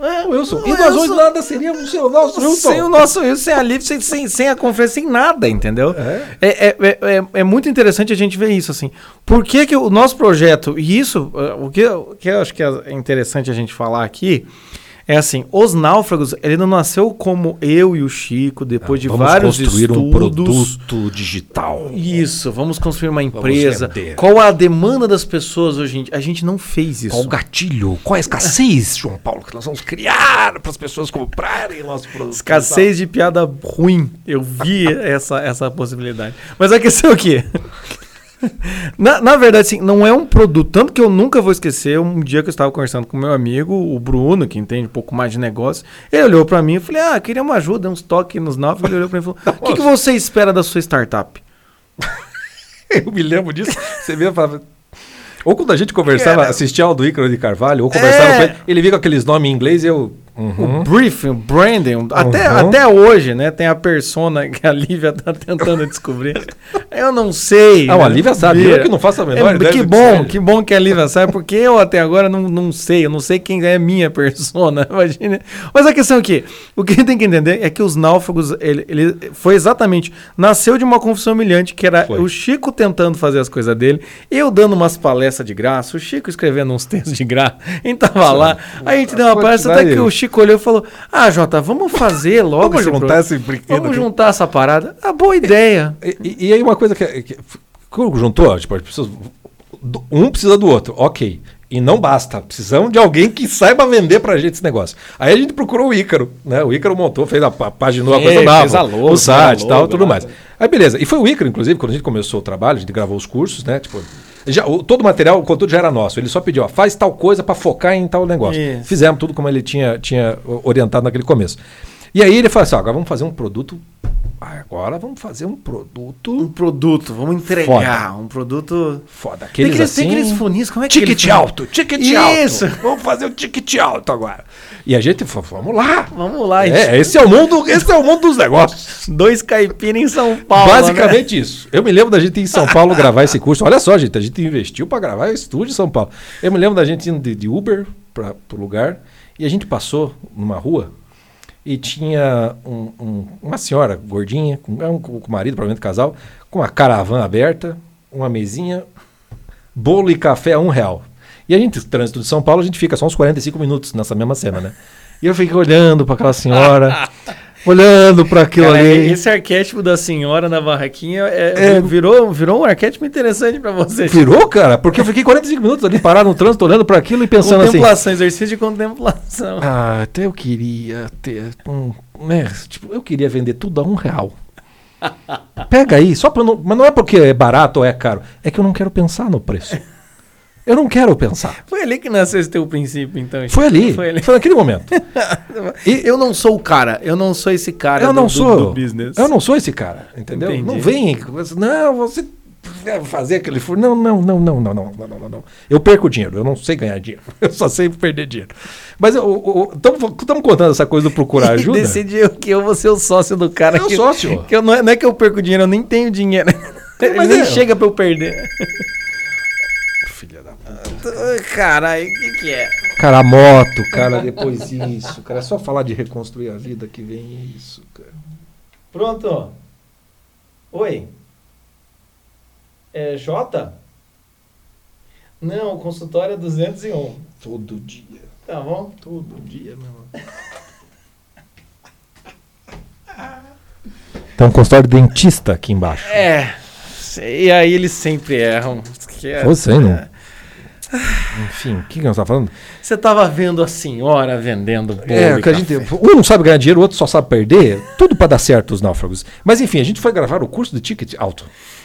É, O Wilson. E nós dois nada seríamos sem o nosso Wilson. Sem o nosso Wilson, sem a Liv, sem, sem, sem a conferência, sem nada, entendeu? É. É, é, é, é- é muito interessante a gente ver isso, assim. Por que, que o nosso projeto, e isso, eh, o que, o que eu acho que é interessante a gente falar aqui, é assim, os náufragos, ele não nasceu como eu e o Chico, depois de Vamos vários construir um estudos. produto digital. Isso, vamos construir uma empresa. Qual a demanda das pessoas hoje em dia? A gente não fez isso. Qual o gatilho? Qual a escassez, João Paulo, que nós vamos criar para as pessoas comprarem nosso produto? Escassez de piada ruim. Eu vi essa, essa possibilidade. Mas a questão é o quê? Na, na verdade, assim, não é um produto. Tanto que eu nunca vou esquecer um dia que eu estava conversando com meu amigo, o Bruno, que entende um pouco mais de negócio. Ele olhou para mim e falei: Ah, queria uma ajuda, uns toques nos náufragos. Ele olhou para mim e falou: O que, que você espera da sua startup? Eu me lembro disso. Você via falava. Ou quando a gente conversava, assistia ao do Ícaro de Carvalho, ou conversava É. com ele, ele via com aqueles nomes em inglês e eu. Uhum. O briefing, o branding, até, Uhum. até hoje, né? Tem a persona que a Lívia tá tentando descobrir. Eu não sei. Ah, a né? Lívia sabe, eu que não faço a menor É, ideia Que que bom, seja. que bom que a Lívia sabe, porque eu até agora não, não sei, eu não sei quem é minha persona, imagina. Mas a questão é que, o que tem que entender é que os náufragos, ele, ele foi exatamente, nasceu de uma confissão humilhante, que era Foi. o Chico tentando fazer as coisas dele, eu dando umas palestras de graça, o Chico escrevendo uns textos de graça, a gente tava lá, a gente deu uma palestra, até que o Chico olhou e falou, ah, Jota, vamos fazer logo Vamos esse juntar pro- esse brinquedo Vamos aqui." juntar essa parada. Ah, boa ideia. E, e- e aí uma coisa que, que quando juntou, tipo, as pessoas, um precisa do outro, ok. E não basta, precisamos de alguém que saiba vender pra gente esse negócio. Aí a gente procurou o Ícaro, né? O Ícaro montou, fez a, a paginou a coisa nova, fez a logo, o site e tal, tudo mais. Aí beleza, e foi o Ícaro, inclusive, quando a gente começou o trabalho, a gente gravou os cursos, né? Tipo, já, o- todo o material, o conteúdo já era nosso. Ele só pediu, ó, faz tal coisa pra focar em tal negócio. Isso. Fizemos tudo como ele tinha, tinha orientado naquele começo. E aí ele falou assim, ó, agora vamos fazer um produto. Agora vamos fazer um produto Um produto, vamos entregar. Um produto. Foda. Tem Aqueles, aqueles, tem assim, aqueles funis, como é que Ticket alto, ticket Isso. alto. Vamos fazer o ticket alto agora. E a gente falou, vamos lá. Vamos lá, gente. É, esse é o mundo, esse é o mundo dos negócios. Dois caipiras em São Paulo. Basicamente isso. Eu me lembro da gente ir em São Paulo gravar esse curso. Olha só, gente, a gente investiu para gravar estúdio em São Paulo. Eu me lembro da gente indo de, de Uber para o lugar e a gente passou numa rua e tinha um- um- uma senhora gordinha, com, é um- com o marido, provavelmente casal, com uma caravana aberta, uma mesinha, bolo e café a um real. E a gente, trânsito de São Paulo, a gente fica só uns 45 minutos nessa mesma cena, né? E eu fiquei olhando para aquela senhora, olhando para aquilo Cara, ali. esse arquétipo da senhora na barraquinha é- É. virou, virou um arquétipo interessante pra você. Virou, cara? Porque eu fiquei 45 minutos ali parado no trânsito, olhando para aquilo e pensando assim. Contemplação, exercício de contemplação. Ah, até eu queria ter um. Né, tipo, eu queria vender tudo a um real. Pega aí, só pra não. Mas não é porque é barato ou é caro. É que eu não quero pensar no preço. Eu não quero pensar. Foi ali que nasceu esse teu princípio, então. Foi ali. Foi ali. Foi naquele momento. E eu não sou o cara. Eu não sou esse cara eu do, não sou. do business. Eu não sou esse cara, entendeu? Entendi. Não vem. Não, você deve fazer aquele furo. Não, não, não, não, não, não, não, não, não. Eu perco dinheiro. Eu não sei ganhar dinheiro. Eu só sei perder dinheiro. Mas estamos contando essa coisa do procurar ajuda. decidiu que eu vou ser o sócio do cara. É o sócio. Que eu não, é, não é que eu perco dinheiro, eu nem tenho dinheiro. Ele Mas nem é. chega pra eu perder. Ai, Caralho, o que, que é? Cara, a moto, cara, depois isso. Cara, é só falar de reconstruir a vida que vem isso, cara. Pronto. Oi. É Jota? Não, o consultório é 201. Todo dia. Tá bom? Todo dia, meu irmão. Tem um consultório de dentista aqui embaixo. É. E aí eles sempre erram. Que é- Você, não? Enfim, o que, que nós estamos falando? Você tava vendo a senhora vendendo bolo É, que a gente, um não sabe ganhar dinheiro, o outro só sabe perder. Tudo para dar certo os náufragos. Mas enfim, a gente foi gravar o curso de ticket alto.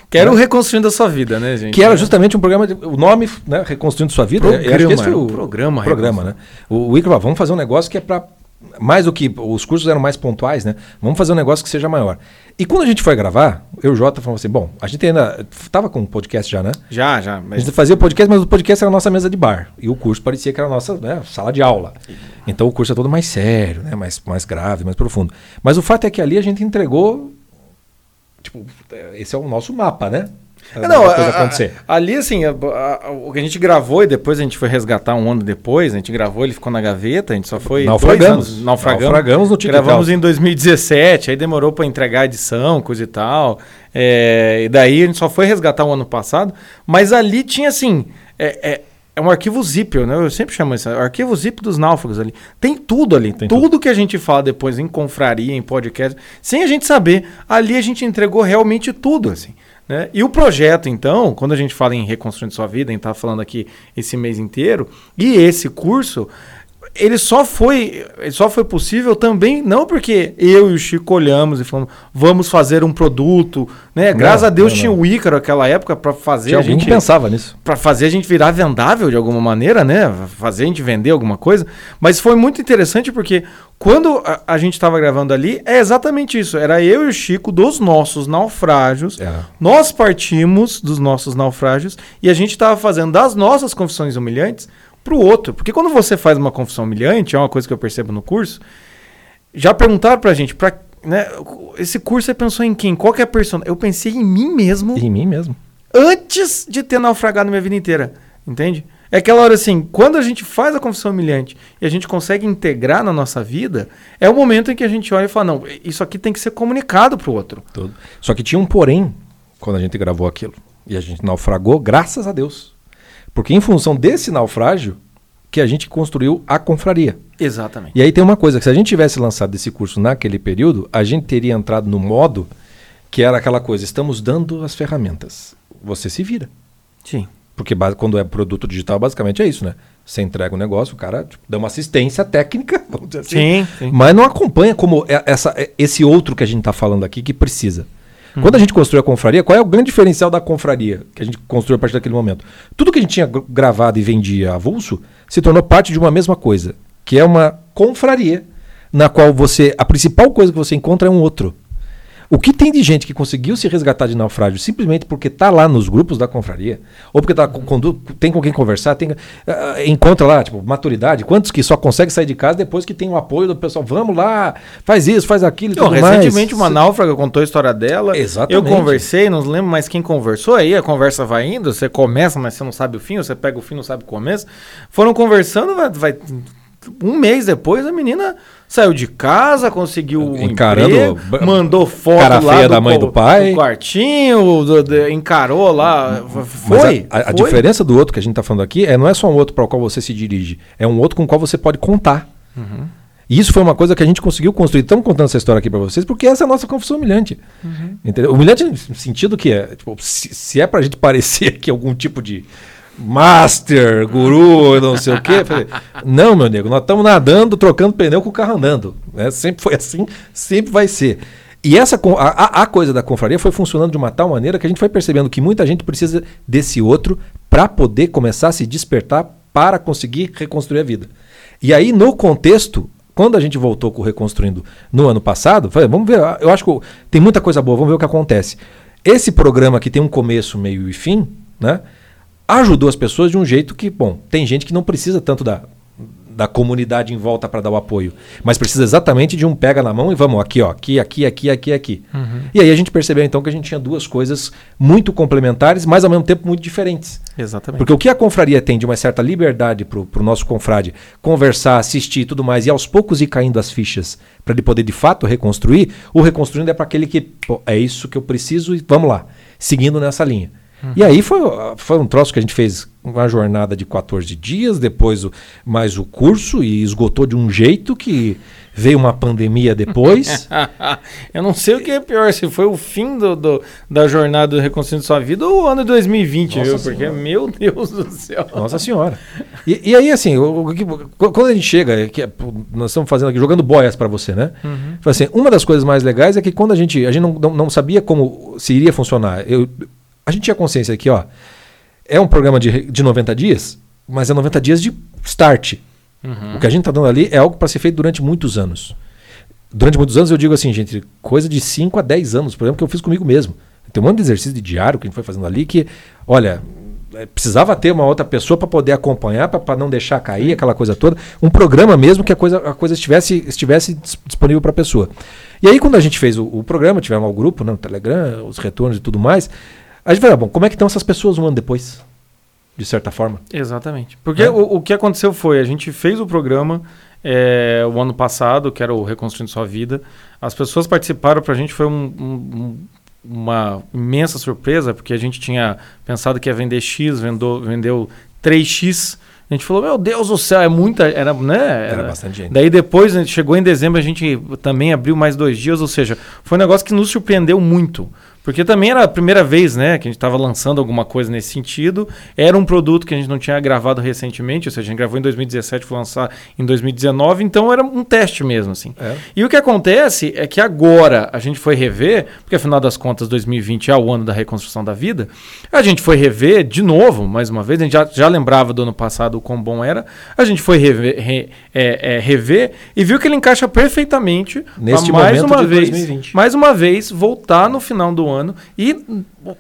Quero o Reconstruindo a Sua Vida, né, gente? Que era justamente um programa, de, o nome, né, Reconstruindo Sua Vida. Programa, que esse foi o programa programa, né? O, o Icaro falou, vamos fazer um negócio que é para mais do que os cursos eram mais pontuais, né? Vamos fazer um negócio que seja maior. E quando a gente foi gravar, eu e o Jota falamos assim, bom, a gente ainda tava com um podcast já, né? Já, já. A Mas... gente fazia o podcast, mas o podcast era a nossa mesa de bar. E o curso parecia que era a nossa né, sala de aula. Então o curso é todo mais sério, né, mais, mais grave, mais profundo. Mas o fato é que ali a gente entregou. Tipo, esse é o nosso mapa, né? É, Não, coisa a- acontecer. ali assim, a- a- o que a gente gravou e depois a gente foi resgatar um ano depois, a gente gravou, ele ficou na gaveta, a gente só foi Naufragamos. anos, naufragamos. Naufragamos no Ticket Gravamos em 2017, aí demorou pra entregar a edição, coisa e tal. é, e daí a gente só foi resgatar o ano passado, mas ali tinha assim, é, é, é um arquivo zip, né? Eu sempre chamo isso, arquivo zip dos náufragos ali. Tem tudo ali, Tem tudo, que a gente fala depois em confraria, em podcast, sem a gente saber, ali a gente entregou realmente tudo, assim. Né? E o projeto, então, quando a gente fala em Reconstruindo Sua Vida, a gente está falando aqui esse mês inteiro, e esse curso, ele só foi, ele só foi possível também, não porque eu e o Chico olhamos e falamos, vamos fazer um produto, né? Graças a Deus não, tinha não. o Ícaro naquela época para fazer Tinha a alguém gente pensava nisso. para fazer a gente virar vendável de alguma maneira, né? Fazer a gente vender alguma coisa. Mas foi muito interessante porque quando a, a gente estava gravando ali, é exatamente isso. Era eu e o Chico dos nossos naufrágios. Era. Nós partimos dos nossos naufrágios e a gente estava fazendo das nossas confissões humilhantes para o outro. Porque quando você faz uma confissão humilhante, é uma coisa que eu percebo no curso, já perguntaram pra gente, pra, né, esse curso você pensou em quem? Qual que é a persona? Eu pensei em mim mesmo Em mim mesmo. antes de ter naufragado minha vida inteira. Entende? É aquela hora assim, quando a gente faz a confissão humilhante e a gente consegue integrar na nossa vida, é o momento em que a gente olha e fala: não, isso aqui tem que ser comunicado pro outro. Tudo. Só que tinha um porém quando a gente gravou aquilo. E a gente naufragou, graças a Deus. Porque em função desse naufrágio que a gente construiu a confraria. Exatamente. E aí tem uma coisa, que se a gente tivesse lançado esse curso naquele período, a gente teria entrado no modo que era aquela coisa, estamos dando as ferramentas. Você se vira. Sim. Porque quando é produto digital, basicamente é isso, né? Você entrega o negócio, o cara tipo, dá uma assistência técnica, vamos dizer assim. Sim, sim. Mas não acompanha como é- essa, é- esse outro que a gente está falando aqui que precisa. Quando a gente construiu a confraria, qual é o grande diferencial da confraria que a gente construiu a partir daquele momento? Tudo que a gente tinha gr- gravado e vendia avulso se tornou parte de uma mesma coisa, que é uma confraria na qual você a principal coisa que você encontra é um outro. O que tem de gente que conseguiu se resgatar de naufrágio simplesmente porque está lá nos grupos da confraria, ou porque tá com, com- tem com quem conversar, tem, ah, encontra lá, tipo, maturidade. Quantos que só conseguem sair de casa depois que tem o apoio do pessoal? Vamos lá, faz isso, faz aquilo e Não, tudo mais. recentemente uma náufraga contou a história dela. Exatamente. Eu conversei, não lembro mais quem conversou. Aí a conversa vai indo, você começa, mas você não sabe o fim, você pega o fim, não sabe o começo. Foram conversando, vai, vai- um mês depois a menina saiu de casa, conseguiu um Encarando emprego, mandou foto cara lá feia do, da mãe do pai. quartinho, do- do- encarou lá, foi. a, a- a foi. diferença do outro que a gente está falando aqui é não é só um outro para o qual você se dirige, é um outro com o qual você pode contar. Uhum. E isso foi uma coisa que a gente conseguiu construir. Estamos contando essa história aqui para vocês porque essa é a nossa confissão humilhante. Uhum. Entendeu? Humilhante no sentido que é, tipo, se, se é para a gente parecer que algum tipo de master, guru, não sei o quê. falei, não, meu nego, nós estamos nadando, trocando pneu com o carro andando. né? Sempre foi assim, sempre vai ser. E essa a, a- coisa da confraria foi funcionando de uma tal maneira que a gente foi percebendo que muita gente precisa desse outro para poder começar a se despertar para conseguir reconstruir a vida. E aí, no contexto, quando a gente voltou com o Reconstruindo no ano passado, falei, vamos ver, eu acho que tem muita coisa boa, vamos ver o que acontece. Esse programa que tem um começo, meio e fim, né? Ajudou as pessoas de um jeito que, bom, tem gente que não precisa tanto da, da comunidade em volta para dar o apoio, mas precisa exatamente de um pega na mão e vamos aqui, ó, aqui, aqui, aqui, aqui, aqui. E aí a gente percebeu então que a gente tinha duas coisas muito complementares, mas ao mesmo tempo muito diferentes. Exatamente. Porque o que a confraria tem de uma certa liberdade para o nosso confrade conversar, assistir e tudo mais, e aos poucos ir caindo as fichas para ele poder de fato reconstruir, o reconstruindo é para aquele que pô, é isso que eu preciso e vamos lá, seguindo nessa linha. E aí foi, foi um troço que a gente fez uma jornada de 14 dias, depois o, mais o curso, e esgotou de um jeito que veio uma pandemia depois. eu não sei o que é pior, se foi o fim do, do- da jornada do Reconstruindo Sua Vida ou o ano de 2020, Nossa viu? Porque, Senhora. meu Deus do céu. Nossa senhora. E, e aí, assim, o- o quando a gente chega, é que é, nós estamos fazendo aqui, jogando boias para você, né? Fala Assim, uma das coisas mais legais é que quando a gente, a gente não, não, não sabia como se iria funcionar. Eu, a gente tinha consciência aqui, ó. É um programa de, de 90 dias, mas é 90 dias de start. O que a gente está dando ali é algo para ser feito durante muitos anos. Durante muitos anos eu digo assim, gente, coisa de 5 a 10 anos, por exemplo, que eu fiz comigo mesmo. Tem um monte de exercício de diário que a gente foi fazendo ali que, olha, é, precisava ter uma outra pessoa para poder acompanhar, para não deixar cair aquela coisa toda. Um programa mesmo que a coisa, a coisa estivesse, estivesse dis- disponível para a pessoa. E aí, quando a gente fez o, o programa, tivemos o grupo, né, no Telegram, os retornos e tudo mais, a gente falou, ah, bom, como é que estão essas pessoas um ano depois? De certa forma. Exatamente. Porque É. o, o que aconteceu foi, a gente fez o programa é, o ano passado, que era o Reconstruindo Sua Vida. As pessoas participaram, pra gente foi um- um- um- uma imensa surpresa, porque a gente tinha pensado que ia vender X, vendou, vendeu 3X. A gente falou, meu Deus do céu, é muita. Era, né? Era bastante gente. Daí depois, né, chegou em dezembro, a gente também abriu mais dois dias, ou seja, foi um negócio que nos surpreendeu muito. Porque também era a primeira vez, né, que a gente estava lançando alguma coisa nesse sentido. Era um produto que a gente não tinha gravado recentemente, ou seja, a gente gravou em 2017, foi lançar em 2019, então era um teste mesmo, assim. É. E o que acontece é que agora a gente foi rever, porque afinal das contas 2020 é o ano da reconstrução da vida, a gente foi rever de novo, mais uma vez, a gente já, já lembrava do ano passado o quão bom era, a gente foi rever, re- é, é, rever e viu que ele encaixa perfeitamente Neste mais momento uma de vez, 2020. mais uma vez, voltar no final do ano e,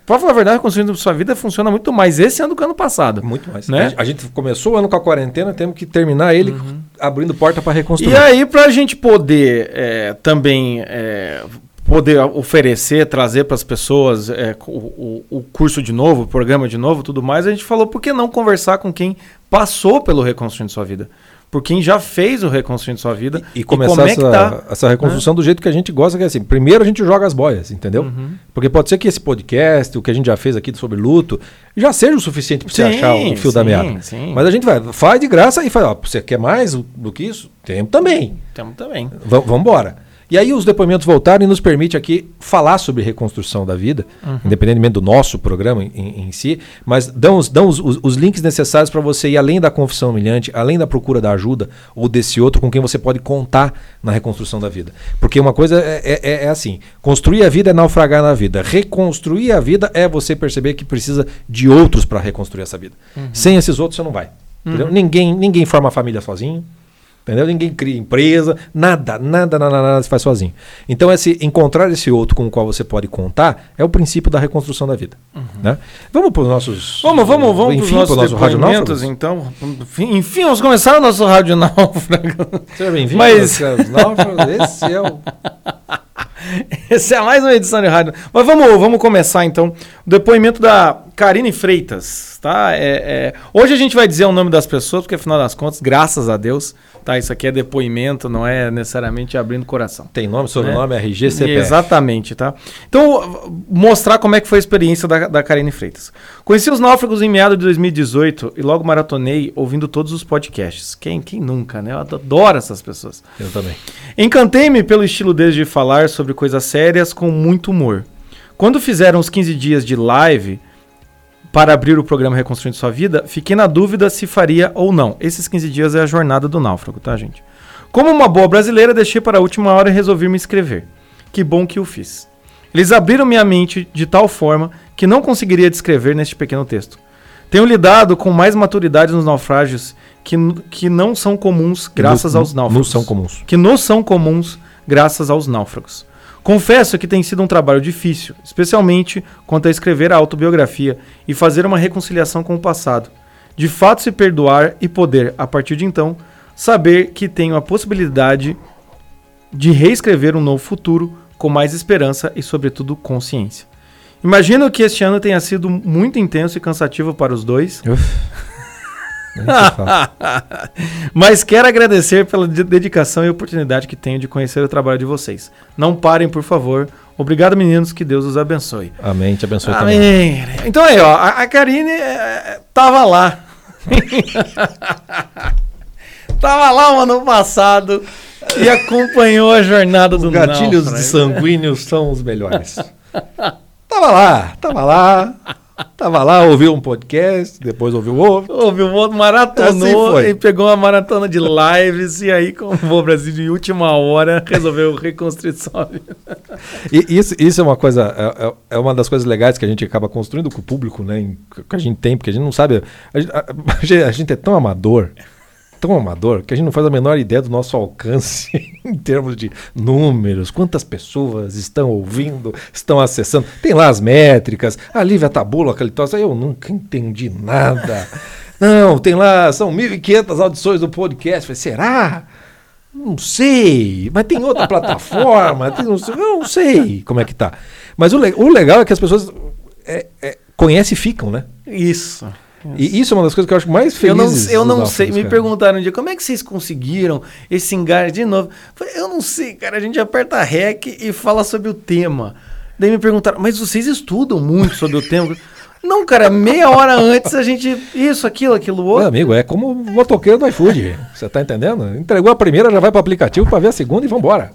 pra falar a verdade, Reconstruindo Sua Vida funciona muito mais esse ano do que ano passado. Muito mais. Né? A, gente começou o ano com a quarentena, temos que terminar ele abrindo porta para reconstruir. E aí, para a gente poder é, também é, poder oferecer, trazer para as pessoas é, o, o- o curso de novo, o programa de novo, tudo mais, a gente falou por que não conversar com quem passou pelo Reconstruindo Sua Vida? Por quem já fez o Reconstruindo Sua Vida E, e começar como é que essa, tá. essa reconstrução do jeito que a gente gosta, que é assim, primeiro a gente joga as boias, entendeu? Uhum. Porque pode ser que esse podcast, o que a gente já fez aqui sobre luto, já seja o suficiente para você achar o fio da sim, meada. sim. Mas a gente vai, faz de graça e fala, ó, você quer mais do que isso? Temos também. Temos também. Vamos embora. E aí os depoimentos voltaram e nos permite aqui falar sobre reconstrução da vida, Uhum. independentemente do nosso programa em, em si, mas dão os, dão os, os- os links necessários para você ir além da confissão humilhante, além da procura da ajuda ou desse outro com quem você pode contar na reconstrução da vida. Porque uma coisa é, é- é assim, construir a vida é naufragar na vida, reconstruir a vida é você perceber que precisa de outros para reconstruir essa vida. Sem esses outros você não vai. entendeu? Ninguém, ninguém forma família sozinho. Entendeu? Ninguém cria empresa, nada, nada, nada, nada se faz sozinho. Então, esse, encontrar esse outro com o qual você pode contar é o princípio da reconstrução da vida. Né? Vamos para os nossos. Vamos, vamos, vamos para os enfim, nossos pro nosso Rádio então. Enfim, enfim, vamos começar o nosso Rádio Náufrago. Seja bem-vindo. Mas-. Esse é o. Essa é mais uma edição de rádio. Mas vamos, vamos começar então. O depoimento da Karine Freitas, tá? É, é- Hoje a gente vai dizer o nome das pessoas, porque afinal das contas, graças a Deus, tá? Isso aqui é depoimento, não é necessariamente abrindo coração. Tem nome, sobrenome, RG, CPF. Exatamente, tá? Então, mostrar como é que foi a experiência da, da Karine Freitas. Conheci os náufragos em meados de 2018 e logo maratonei ouvindo todos os podcasts. Quem, quem nunca, né? Eu adoro essas pessoas. Eu também. Encantei-me pelo estilo deles de falar sobre coisas sérias com muito humor. Quando fizeram os 15 dias de live para abrir o programa Reconstruindo Sua Vida, fiquei na dúvida se faria ou não. Esses 15 dias é a jornada do náufrago, tá, gente? Como uma boa brasileira, deixei para a última hora e resolvi me inscrever. Que bom que o fiz. Eles abriram minha mente de tal forma que não conseguiria descrever neste pequeno texto. Tenho lidado com mais maturidade nos naufrágios que, que não são comuns graças No- aos náufragos. Não são comuns. Que nos são comuns graças aos náufragos. Confesso que tem sido um trabalho difícil, especialmente quanto a escrever a autobiografia e fazer uma reconciliação com o passado. De fato se perdoar e poder, a partir de então, saber que tenho a possibilidade de reescrever um novo futuro com mais esperança e, sobretudo, consciência. Imagino que este ano tenha sido muito intenso e cansativo para os dois, fala. mas quero agradecer pela de- dedicação e oportunidade que tenho de conhecer o trabalho de vocês. Não parem, por favor. Obrigado, meninos. Que Deus os abençoe. Amém. Te abençoe também. Amém. Então aí, ó, a, Karine é, tava lá. tava lá o ano passado e acompanhou a jornada do Os gatilhos náufrago. sanguíneos são os melhores. tava lá, tava lá. Tava lá, ouviu um podcast, depois ouviu outro. Houve um outro maratonou Assim e pegou uma maratona de lives e aí, como o Brasil de última hora, resolveu reconstruir vida. E isso, isso é uma coisa, é, é- é uma das coisas legais que a gente acaba construindo com o público, né? que a gente tem, porque a gente não sabe. A gente, a- a gente é tão amador, tão amador, que a gente não faz a menor ideia do nosso alcance em termos de números, quantas pessoas estão ouvindo, estão acessando. Tem lá as métricas, a Lívia tabula troço, eu nunca entendi nada. Não, tem lá, são 1.500 audições do podcast. Falei, será? Não sei, mas tem outra plataforma, tem não sei, eu não sei como é que tá. Mas o, o legal é que as pessoas é, é, conhecem e ficam, né? Isso. E isso é uma das coisas que eu acho mais Eu não, eu não sei. Me perguntaram um dia como é que vocês conseguiram esse engar de novo. Falei, eu não sei, cara. A gente aperta REC e fala sobre o tema. Daí me perguntaram, mas vocês estudam muito sobre o tema? Não, cara, meia hora antes a gente. Isso, aquilo, aquilo Meu outro. amigo, é como o motoqueiro do iFood. Você tá entendendo? Entregou a primeira, já vai para o aplicativo para ver a segunda e vambora.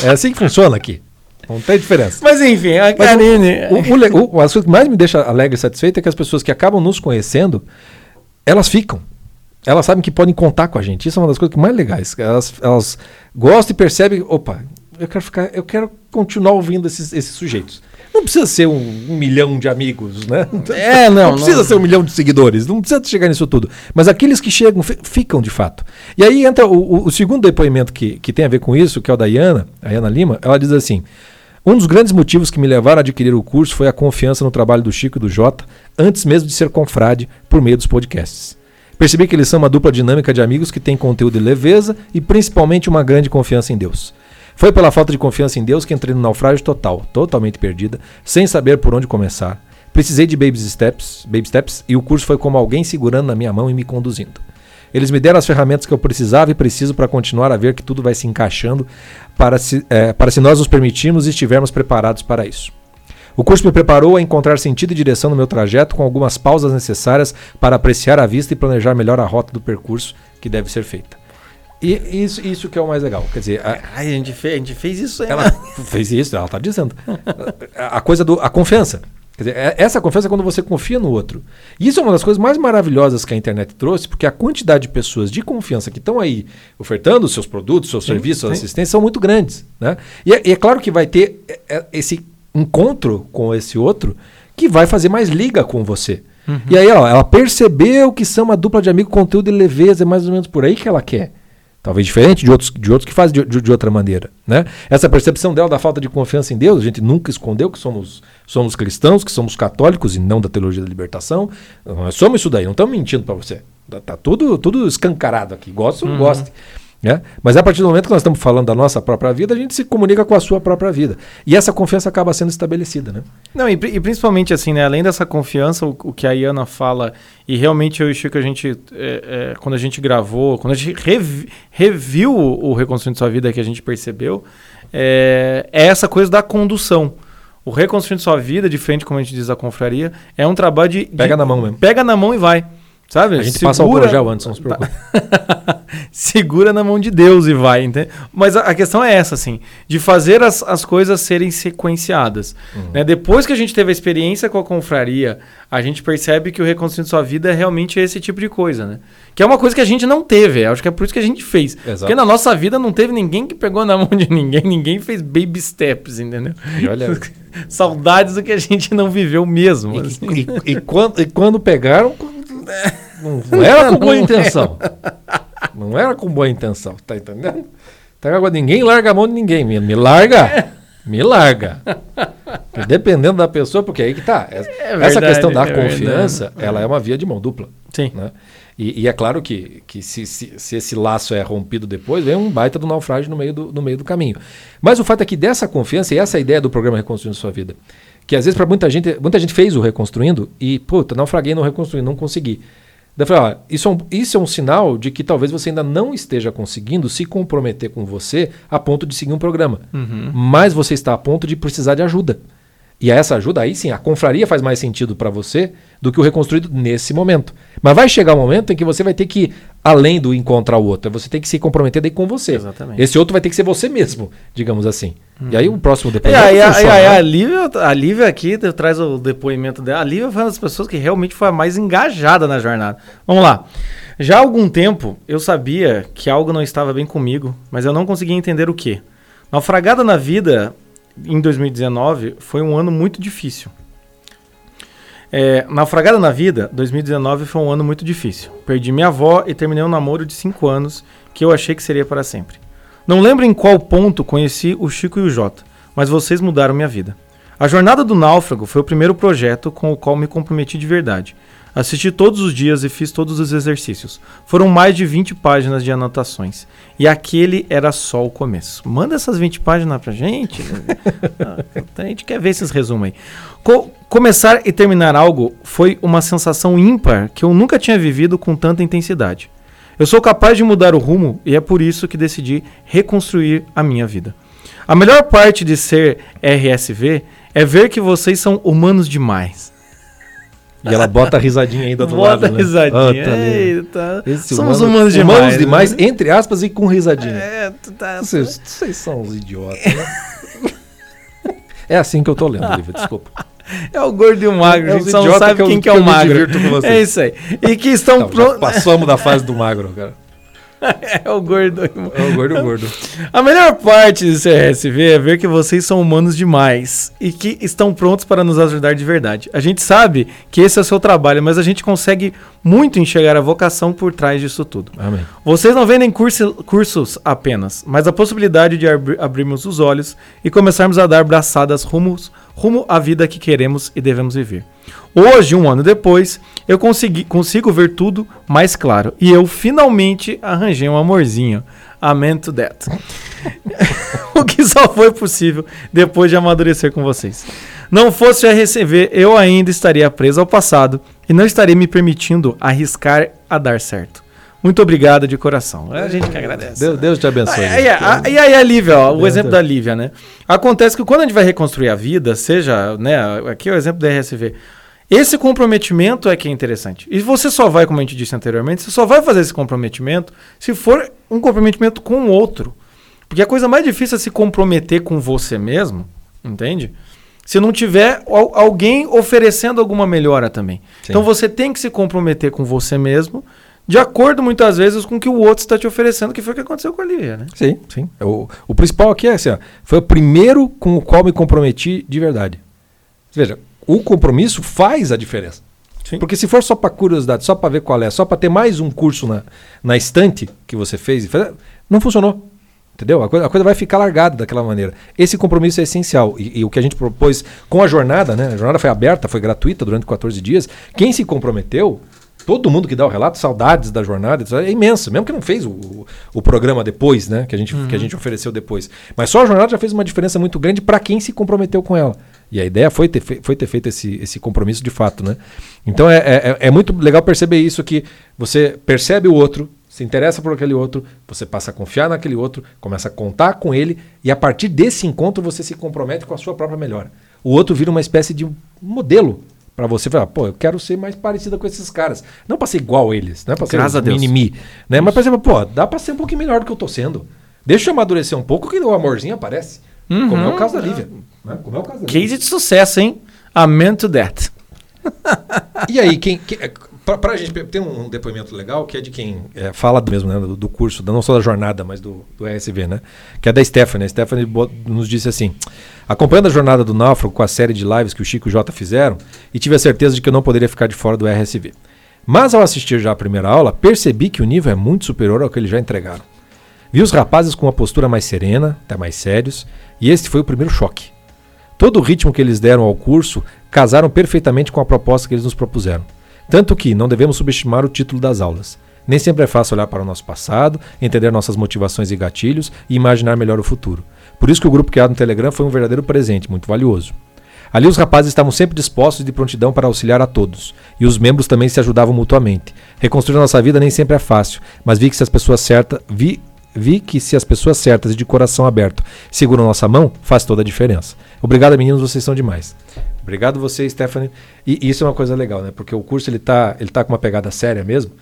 É assim que funciona aqui. Não tem diferença. Mas enfim, a Mas o- Karine. O, o, o, as coisas que mais me deixa alegre e satisfeito é que as pessoas que acabam nos conhecendo, elas ficam. Elas sabem que podem contar com a gente. Isso é uma das coisas mais legais. Elas, elas gostam e percebem, opa, eu quero ficar, eu quero continuar ouvindo esses, esses sujeitos. Não precisa ser um, um milhão de amigos, né? É, não, precisa não. ser um milhão de seguidores, não precisa chegar nisso tudo. Mas aqueles que chegam, fi- ficam de fato. E aí entra o, o- o segundo depoimento que, que tem a ver com isso, que é o da Iana, a Iana Lima, ela diz assim: um dos grandes motivos que me levaram a adquirir o curso foi a confiança no trabalho do Chico e do Jota, antes mesmo de ser confrade por meio dos podcasts. Percebi que eles são uma dupla dinâmica de amigos que têm conteúdo de leveza e principalmente uma grande confiança em Deus. Foi pela falta de confiança em Deus que entrei no naufrágio total, totalmente perdida, sem saber por onde começar. Precisei de baby steps, baby steps e o curso foi como alguém segurando na minha mão e me conduzindo. Eles me deram as ferramentas que eu precisava e preciso para continuar a ver que tudo vai se encaixando para se, eh, para se nós nos permitirmos e estivermos preparados para isso. O curso me preparou a encontrar sentido e direção no meu trajeto, com algumas pausas necessárias para apreciar a vista e planejar melhor a rota do percurso que deve ser feita. E isso, isso que é o mais legal. Quer dizer, a, Ai, a gente fez, a gente fez isso aí. ela fez isso, ela está dizendo. A, a coisa do. A confiança. Quer dizer, é- essa confiança é quando você confia no outro. E isso é uma das coisas mais maravilhosas que a internet trouxe, porque a quantidade de pessoas de confiança que estão aí ofertando seus produtos, seus Sim, serviços, suas assistências são muito grandes. Né? E, é, e é claro que vai ter é, é, esse encontro com esse outro que vai fazer mais liga com você. E aí, ó, ela percebeu que são uma dupla de amigo, conteúdo e leveza, é mais ou menos por aí que ela quer. Talvez diferente de outros, de outros que fazem de, de- de outra maneira. Né? Essa percepção dela da falta de confiança em Deus, a gente nunca escondeu que somos, somos cristãos, que somos católicos e não da teologia da libertação. Nós somos isso daí, não estamos mentindo para você. Tá, tá tudo, tudo escancarado aqui, gosta ou não goste. Né? Mas a partir do momento que nós estamos falando da nossa própria vida, a gente se comunica com a sua própria vida. E essa confiança acaba sendo estabelecida. Né? Não, e, e principalmente assim, né? Além dessa confiança, o, o que a Iana fala, e realmente eu e o Chico, a gente, é, é, quando a gente gravou, quando a gente revi- reviu o, o Reconstruindo Sua Vida que a gente percebeu, é, é essa coisa da condução. O Reconstruindo Sua Vida, diferente como a gente diz a confraria, é um trabalho de... de- Pega na mão mesmo. Pega na mão e vai. Sabe? A gente passa o gel antes, não se preocupe. Segura na mão de Deus e vai, entende? Mas a, a questão é essa, assim, de fazer as, as coisas serem sequenciadas. Né? Depois que a gente teve a experiência com a confraria, a gente percebe que o Reconstruindo Sua Vida é realmente esse tipo de coisa, né? Que é uma coisa que a gente não teve, acho que é por isso que a gente fez. Exato. Porque na nossa vida não teve ninguém que pegou na mão de ninguém, ninguém fez baby steps, entendeu? E olha- Saudades do que a gente não viveu mesmo. E, assim. e- e quando, e quando pegaram, não, não era com boa intenção. Não era com boa intenção, tá entendendo? Então, agora ninguém larga a mão de ninguém. Me, me larga. Me larga. Dependendo da pessoa, porque aí que tá. Essa, essa verdade, questão da é confiança, verdade. ela é uma via de mão dupla. Sim. né? E, e é claro que, que se, se- se esse laço é rompido depois, vem um baita do naufrágio no meio do, no meio do caminho. Mas o fato é que dessa confiança, e essa é ideia do programa Reconstruindo Sua Vida, que às vezes para muita gente, muita gente fez o Reconstruindo e, puta, naufraguei no Reconstruindo, não consegui. Daí eu falei, ó, isso, é um, isso é um sinal de que talvez você ainda não esteja conseguindo se comprometer com você a ponto de seguir um programa. Uhum. Mas você está a ponto de precisar de ajuda. E essa ajuda, aí sim, a confraria faz mais sentido para você do que o reconstruído nesse momento. Mas vai chegar um momento em que você vai ter que ir além do encontrar o outro. Você tem que se comprometer daí com você. Exatamente. Esse outro vai ter que ser você mesmo, digamos assim. E aí o próximo E depoimento. aí, aí, funciona, aí, né? a, Lívia, a Lívia aqui traz o depoimento dela. A Lívia foi uma das pessoas que realmente foi a mais engajada na jornada. Vamos lá. Já há algum tempo eu sabia que algo não estava bem comigo, mas eu não conseguia entender o que. Naufragada na vida em 2019 foi um ano muito difícil. É, naufragada na vida, 2019 foi um ano muito difícil. Perdi minha avó e terminei um namoro de 5 anos que eu achei que seria para sempre. Não lembro em qual ponto conheci o Chico e o Jota, mas vocês mudaram minha vida. A Jornada do Náufrago foi o primeiro projeto com o qual me comprometi de verdade. Assisti todos os dias e fiz todos os exercícios. Foram mais de 20 páginas de anotações. E aquele era só o começo. Manda essas 20 páginas pra gente. Ah, a gente quer ver esses resumos aí. Co- começar e terminar algo foi uma sensação ímpar que eu nunca tinha vivido com tanta intensidade. Eu sou capaz de mudar o rumo e é por isso que decidi reconstruir a minha vida. A melhor parte de ser RSV é ver que vocês são humanos demais. E ela bota a risadinha aí do Bota lado. né? risadinha. Ah, tá. Eita. Esse Somos humano- humanos demais. Humanos demais, né? entre aspas, e com risadinha. É, tu tá... Vocês, vocês são uns idiotas, né? É assim que eu tô lendo, Lívia, desculpa. é o gordo e o magro. É a gente só não sabe que eu- quem que é que o eu me magro. É isso aí. E que estão Não, prontos. passamos da fase do magro, cara. É o gordo. o magro. É o gordo, gordo. A melhor parte de ser RSV é ver que vocês são humanos demais e que estão prontos para nos ajudar de verdade. A gente sabe que esse é o seu trabalho, mas a gente consegue muito enxergar a vocação por trás disso tudo. Amém. Vocês não vendem curso- cursos apenas, mas a possibilidade de abri- abrirmos os olhos e começarmos a dar braçadas rumos, rumo à vida que queremos e devemos viver. Hoje, um ano depois, eu consegui, consigo ver tudo mais claro. E eu finalmente arranjei um amorzinho. Amen to that. o que só foi possível depois de amadurecer com vocês. Não fosse a receber, eu ainda estaria preso ao passado e não estaria me permitindo arriscar a dar certo. Muito obrigado de coração. É a gente que agradece. Deus, Deus te abençoe. Aí, gente. aí, aí, aí a Lívia, ó, o exemplo da Lívia, né? Acontece que quando a gente vai reconstruir a vida, seja, né, aqui é o exemplo da RSV, esse comprometimento é que é interessante. E você só vai, como a gente disse anteriormente, você só vai fazer esse comprometimento se for um comprometimento com o outro. Porque a coisa mais difícil é se comprometer com você mesmo, entende? Se não tiver al- alguém oferecendo alguma melhora também. Sim. Então você tem que se comprometer com você mesmo, de acordo muitas vezes com o que o outro está te oferecendo, que foi o que aconteceu com a Lívia, né? Sim, sim. O, o principal aqui é assim, ó, foi o primeiro com o qual me comprometi de verdade. Veja, o compromisso faz a diferença. Sim. Porque se for só para curiosidade, só para ver qual é, só para ter mais um curso na, na estante que você fez, não funcionou. Entendeu? A coisa, a coisa vai ficar largada daquela maneira. Esse compromisso é essencial. E, e o que a gente propôs com a jornada, né? A jornada foi aberta, foi gratuita durante 14 dias. Quem se comprometeu, todo mundo que dá o relato, saudades da jornada, é imensa. Mesmo que não fez o, o, programa depois, né? Que a, gente, que a gente ofereceu depois. Mas só a jornada já fez uma diferença muito grande para quem se comprometeu com ela. E a ideia foi ter, foi ter feito esse, esse compromisso de fato, né? Então é, é, é muito legal perceber isso, que você percebe o outro, se interessa por aquele outro, você passa a confiar naquele outro, começa a contar com ele, e a partir desse encontro você se compromete com a sua própria melhora. O outro vira uma espécie de modelo Pra você falar, pô, eu quero ser mais parecida com esses caras. Não pra ser igual a eles, não é pra ser Graças um mini-me. Né? Mas, por exemplo, pô, dá pra ser um pouquinho melhor do que eu tô sendo. Deixa eu amadurecer um pouco que o amorzinho aparece. Como é o caso da Lívia. né? Como é o caso da Lívia. Case de sucesso, hein? Amen to that. E aí, quem. quem pra, pra gente tem um depoimento legal que é de quem é, fala mesmo, né? Do, do curso, não só da jornada, mas do, do RSV, né? Que é da Stephanie. A Stephanie nos disse assim: acompanhando a jornada do Náufrago com a série de lives que o Chico e o Jota fizeram, e tive a certeza de que eu não poderia ficar de fora do RSV. Mas ao assistir já a primeira aula, percebi que o nível é muito superior ao que eles já entregaram. Vi os rapazes com uma postura mais serena, até mais sérios, e esse foi o primeiro choque. Todo o ritmo que eles deram ao curso casaram perfeitamente com a proposta que eles nos propuseram. Tanto que não devemos subestimar o título das aulas. Nem sempre é fácil olhar para o nosso passado, entender nossas motivações e gatilhos e imaginar melhor o futuro. Por isso que o grupo criado no Telegram foi um verdadeiro presente, muito valioso. Ali os rapazes estavam sempre dispostos e de prontidão para auxiliar a todos, e os membros também se ajudavam mutuamente. Reconstruir nossa vida nem sempre é fácil, mas vi que se as pessoas certas, vi, vi que se as pessoas certas e de coração aberto seguram nossa mão, faz toda a diferença. Obrigado, meninos, vocês são demais. Obrigado você, Stephanie. E isso é uma coisa legal, né? Porque o curso ele tá, ele tá com uma pegada séria mesmo.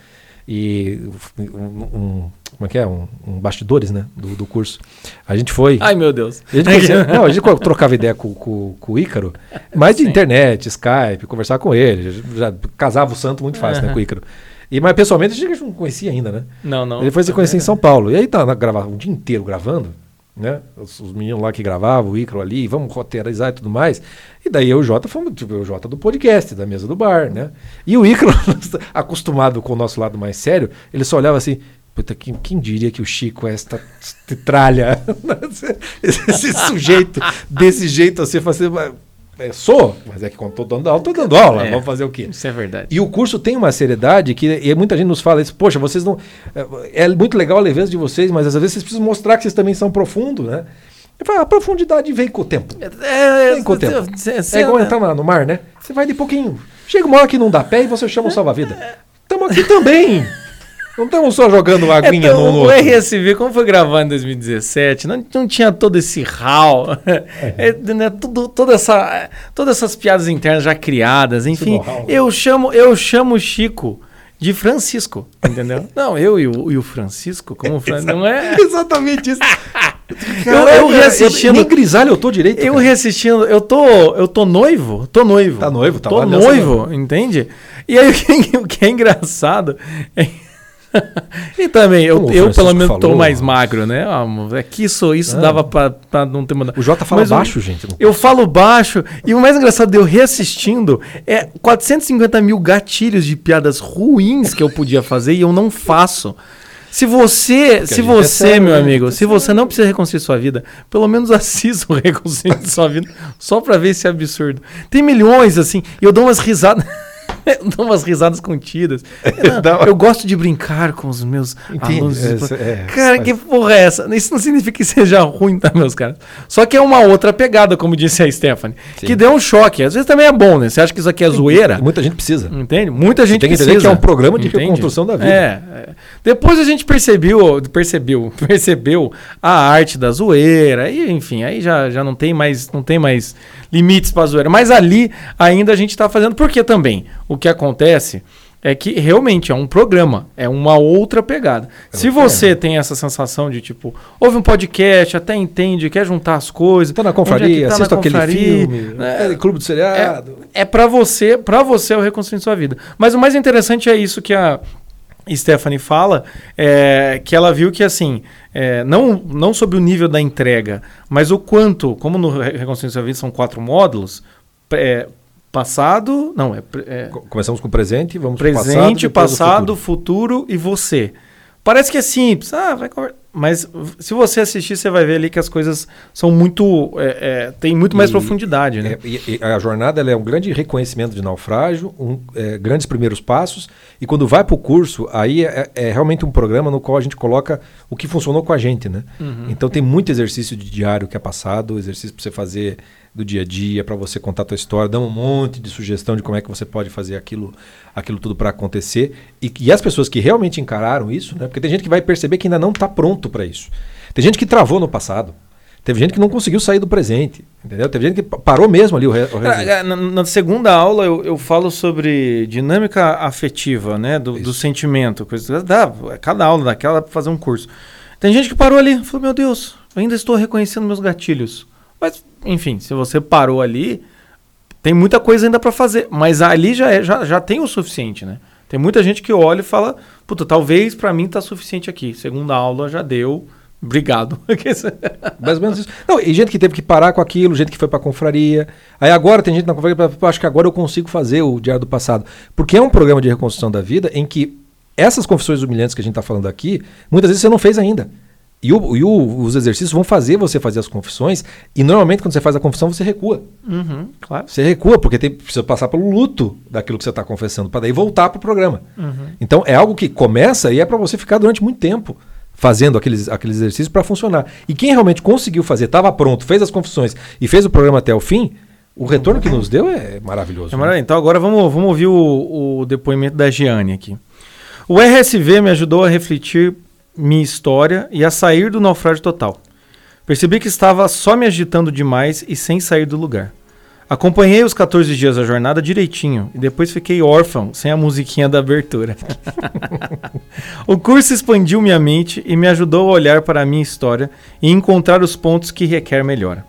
E um, um- como é que é? Um, um bastidores, né? Do, do curso. A gente foi. Ai, meu Deus. A gente, conhecia- não, a gente trocava ideia com, com- com o Ícaro, mas de internet, Skype, conversar com ele. Já, já casava o santo muito fácil, né, com o Ícaro. E, mas pessoalmente a gente não conhecia ainda, né? Não, não. Ele foi se conhecer em São Paulo. E aí tá, gravava o dia inteiro gravando, né? Os, os meninos lá que gravavam, o Ícaro ali, vamos roteirizar e tudo mais. E daí eu e o Jota fomos, tipo, eu e o Jota do podcast, da mesa do bar, né? E o Ícaro, acostumado com o nosso lado mais sério, ele só olhava assim. Puta, quem, quem diria que o Chico é esta tralha? esse, esse sujeito, desse jeito assim, fazer. É, sou, mas é que quando tô dando aula, tô dando aula. É. Vamos fazer o quê? Isso é verdade. E o curso tem uma seriedade que e muita gente nos fala isso, poxa, vocês não. É, é muito legal a leveza de vocês, mas às vezes vocês precisam mostrar que vocês também são profundos, né? Eu falo, a profundidade vem com o tempo. É, Vem com o tempo. É igual entrar no mar, né? Você vai de pouquinho. Chega uma hora que não dá pé e você chama o salva-vida. Estamos aqui também. Não estamos só jogando aguinha Então, no, no o. RSV, como foi gravado em 2017, não, não tinha todo esse hall, é, né, tudo, toda essa, todas essas piadas internas já criadas, enfim. Eu chamo, eu chamo o Chico de Francisco, entendeu? não, eu e o, e o Francisco, como Fran- não é? Exatamente isso. Eu, eu reassistindo, Nem grisalho eu tô direito. eu cara. reassistindo, eu tô, eu tô noivo, tô noivo. Tá noivo, tá Tô nessa noivo, entende? E aí o que, o que é engraçado é e também, eu, eu pelo menos tô falou, mais magro, né? Ah, É que isso, isso Ah. dava pra, pra não ter mandado. O Jota fala Mas baixo, gente. Eu falo baixo, e o mais engraçado de eu reassistindo é 450 mil gatilhos de piadas ruins que eu podia fazer e eu não faço. Se você, se gente é você, sério, meu né? amigo, se você não precisa reconstruir sua vida, pelo menos assista o Reconstruir sua vida, só pra ver esse absurdo. Tem milhões, assim, e eu dou umas risadas. dou umas risadas contidas. Da hora. Eu gosto de brincar com os meus Entendi. alunos. É, é, Cara, faz- que porra é essa? Isso não significa que seja ruim, tá, meus caras? Só que é uma outra pegada, como disse a Stephanie. Sim. Que deu um choque. Às vezes também é bom, né? Você acha que isso aqui é zoeira? Muita gente precisa. Entende? Muita gente tem que entender precisa. que é um programa de Entende? reconstrução da vida. É, é. Depois a gente percebeu, percebeu, percebeu a arte da zoeira. E, enfim, aí já, já não tem mais, não tem mais limites para zoeira. Mas ali ainda a gente está fazendo porque também o que acontece é que realmente é um programa, é uma outra pegada. Se você tem essa sensação de tipo, ouve um podcast, até entende, quer juntar as coisas, Tá na é confraria, tá na assista aquele filme, né? é, clube do seriado. É para você, para você é o reconstruir sua vida. Mas o mais interessante é isso que a Stephanie fala, é, que ela viu que assim, é, não, não sobre o nível da entrega, mas o quanto, como no Re- Reconstruir Sua Vida são quatro módulos, é, passado, não, é, é Co- Começamos com o presente, vamos presente, depois o passado, futuro. futuro. e você. Parece que é simples, ah, vai conver- mas se você assistir, você vai ver ali que as coisas são muito, é, é, tem muito mais E- profundidade, né? É, e- e a jornada é um grande reconhecimento de naufrágio, um, é, grandes primeiros passos, e quando vai para o curso, aí é, é realmente um programa no qual a gente coloca o que funcionou com a gente, né? Uhum. Então tem muito exercício de diário que é passado, exercício para você fazer do dia a dia, para você contar a tua história, dá um monte de sugestão de como é que você pode fazer aquilo, aquilo tudo para acontecer. E, e as pessoas que realmente encararam isso, né? Porque tem gente que vai perceber que ainda não está pronto para isso. Tem gente que travou no passado. Teve gente que não conseguiu sair do presente, entendeu? Teve gente que parou mesmo ali o, re, o na, na, na, segunda aula eu, eu, falo sobre dinâmica afetiva, né? Do, do sentimento. Coisa, dá, cada aula daquela fazer um curso. Tem gente que parou ali, falou, meu Deus, ainda estou reconhecendo meus gatilhos. Mas, enfim, se você parou ali, tem muita coisa ainda para fazer. Mas ali já, é, já, já tem o suficiente, né? Tem muita gente que olha e fala, puta, talvez para mim tá suficiente aqui. Segunda aula já deu. Obrigado. Mais ou menos isso. Não, e gente que teve que parar com aquilo, gente que foi pra confraria. Aí agora tem gente na confraria que acho que agora eu consigo fazer o Diário do Passado. Porque é um programa de reconstrução da vida em que essas confissões humilhantes que a gente está falando aqui, muitas vezes você não fez ainda. E, o, e o, os exercícios vão fazer você fazer as confissões. E normalmente, quando você faz a confissão, você recua. Uhum, claro. Você recua, porque tem, precisa passar pelo luto daquilo que você está confessando, para daí voltar para o programa. Uhum. Então, é algo que começa e é para você ficar durante muito tempo fazendo aqueles, aqueles exercícios para funcionar. E quem realmente conseguiu fazer, estava pronto, fez as confissões e fez o programa até o fim, o retorno que nos deu é maravilhoso. É maravilhoso. Né? Então, agora vamos, vamos ouvir o, o depoimento da Giane aqui. O RSV me ajudou a refletir minha história e a sair do naufrágio total. Percebi que estava só me agitando demais e sem sair do lugar. Acompanhei os 14 dias da jornada direitinho e depois fiquei órfão sem a musiquinha da abertura. o curso expandiu minha mente e me ajudou a olhar para a minha história e encontrar os pontos que requer melhora.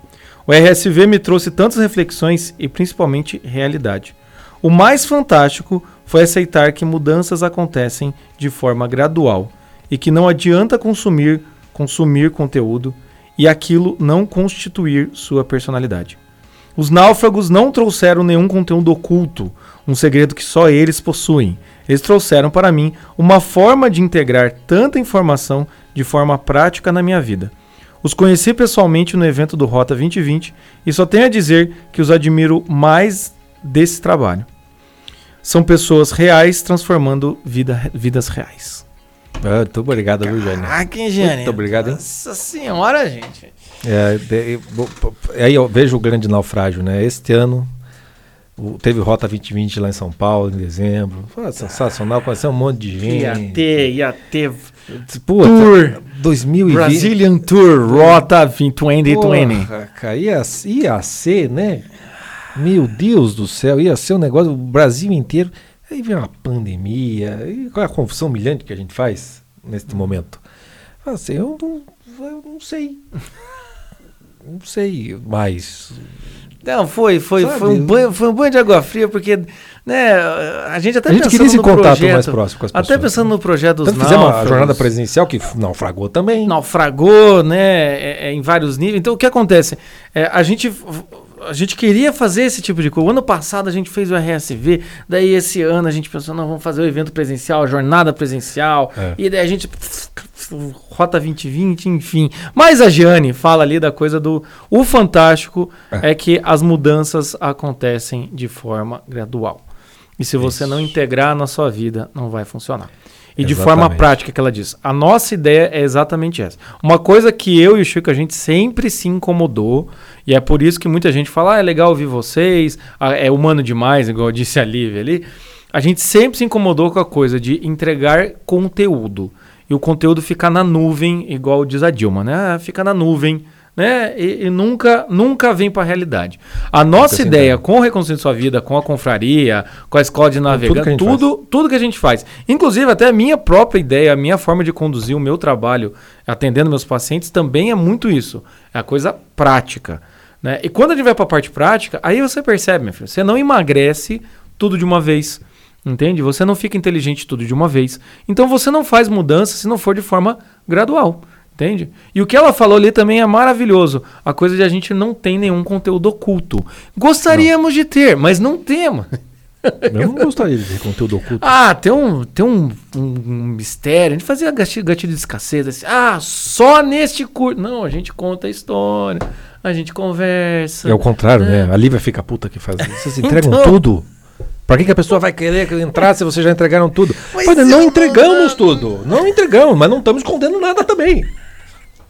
O RSV me trouxe tantas reflexões e principalmente realidade. O mais fantástico foi aceitar que mudanças acontecem de forma gradual e que não adianta consumir, consumir conteúdo e aquilo não constituir sua personalidade. Os náufragos não trouxeram nenhum conteúdo oculto, um segredo que só eles possuem. Eles trouxeram para mim uma forma de integrar tanta informação de forma prática na minha vida. Os conheci pessoalmente no evento do Rota 2020 e só tenho a dizer que os admiro mais desse trabalho. São pessoas reais transformando vida, vidas reais. Ah, muito obrigado, viu, Jânio? Ah, quem Jânio? Muito obrigado, hein? Nossa senhora, gente. É, aí eu vejo o grande naufrágio, né? Este ano teve Rota 2020 lá em São Paulo, em dezembro. Foi sensacional, conheceu um monte de gente. Ia ter, ia ter. Pô, Tour 2020. Brazilian Tour, Rota 2020. Porra, cara, ia, ia ser, né? Meu Deus do céu, ia ser um negócio, o Brasil inteiro. Aí vem uma pandemia, e qual é a confusão humilhante que a gente faz neste momento? Assim, eu não, eu não sei. não sei mais. Não, foi, foi, foi um banho, foi um banho de água fria, porque né, a gente até a gente queria esse contato projeto, mais próximo com as pessoas. Até pensando no projeto dos Tanto fizemos uma jornada presencial que naufragou também. Naufragou, né, é, é, em vários níveis. Então, o que acontece? É, a gente a gente queria fazer esse tipo de coisa. O ano passado a gente fez o RSV, daí esse ano a gente pensou, não, vamos fazer o evento presencial, a jornada presencial, é. e daí a gente. Rota 2020, enfim. Mas a Giane fala ali da coisa do. O fantástico é, é que as mudanças acontecem de forma gradual. E se você Isso. não integrar na sua vida, não vai funcionar. E exatamente. de forma prática que ela diz. A nossa ideia é exatamente essa. Uma coisa que eu e o Chico a gente sempre se incomodou, e é por isso que muita gente fala: ah, é legal ouvir vocês, é humano demais, igual disse a Lívia ali. A gente sempre se incomodou com a coisa de entregar conteúdo. E o conteúdo ficar na nuvem, igual diz a Dilma, né? Ah, fica na nuvem né? E, e nunca, nunca vem para a realidade. A nossa ideia com o Reconstruindo Sua Vida, com a confraria, com a escola de navegar, tudo, tudo, tudo, que a gente faz. Inclusive, até a minha própria ideia, a minha forma de conduzir o meu trabalho, atendendo meus pacientes, também é muito isso. É a coisa prática. Né? E quando a gente vai para a parte prática, aí você percebe, meu filho, você não emagrece tudo de uma vez. Entende? Você não fica inteligente tudo de uma vez. Então você não faz mudança se não for de forma gradual. Entende? E o que ela falou ali também é maravilhoso. A coisa de a gente não tem nenhum conteúdo oculto. Gostaríamos não. de ter, mas não temos. Eu não gostaria de ter conteúdo oculto. Ah, tem um, tem um, um, mistério. A gente fazia gatilho, gatilho de escassez. Assim, ah, só neste curso. Não, a gente conta a história, a gente conversa. É o contrário, né? né? A Lívia fica puta que faz isso. Vocês entregam então, tudo. Pra que, que a pessoa vai querer entrar se vocês já entregaram tudo? Mas não entregamos não... tudo. Não entregamos, mas não estamos escondendo nada também.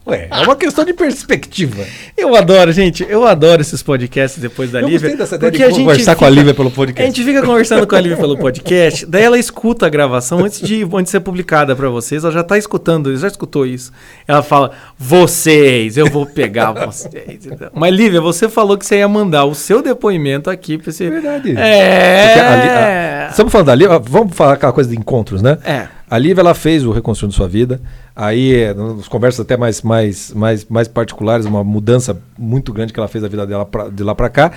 Ué, é uma questão de perspectiva. Eu adoro, gente. Eu adoro esses podcasts depois da Eu Lívia. dessa ideia de porque a gente conversar com a fica- Lívia pelo A podcast. gente fica conversando com a Lívia pelo podcast, daí ela escuta a gravação antes de, antes de ser publicada pra vocês. Ela já tá escutando, já escutou isso. Ela fala: Vocês, eu vou pegar vocês. Mas, Lívia, você falou que você ia mandar o seu depoimento aqui pra esse. Verdade. É. A a- Estamos falando da Lívia, vamos falar aquela coisa de encontros, né? É. A Lívia, ela fez o Reconstruindo Sua Vida. Aí, é, nas conversas até mais, mais, mais, mais particulares, uma mudança muito grande que ela fez da vida dela pra- de lá pra cá.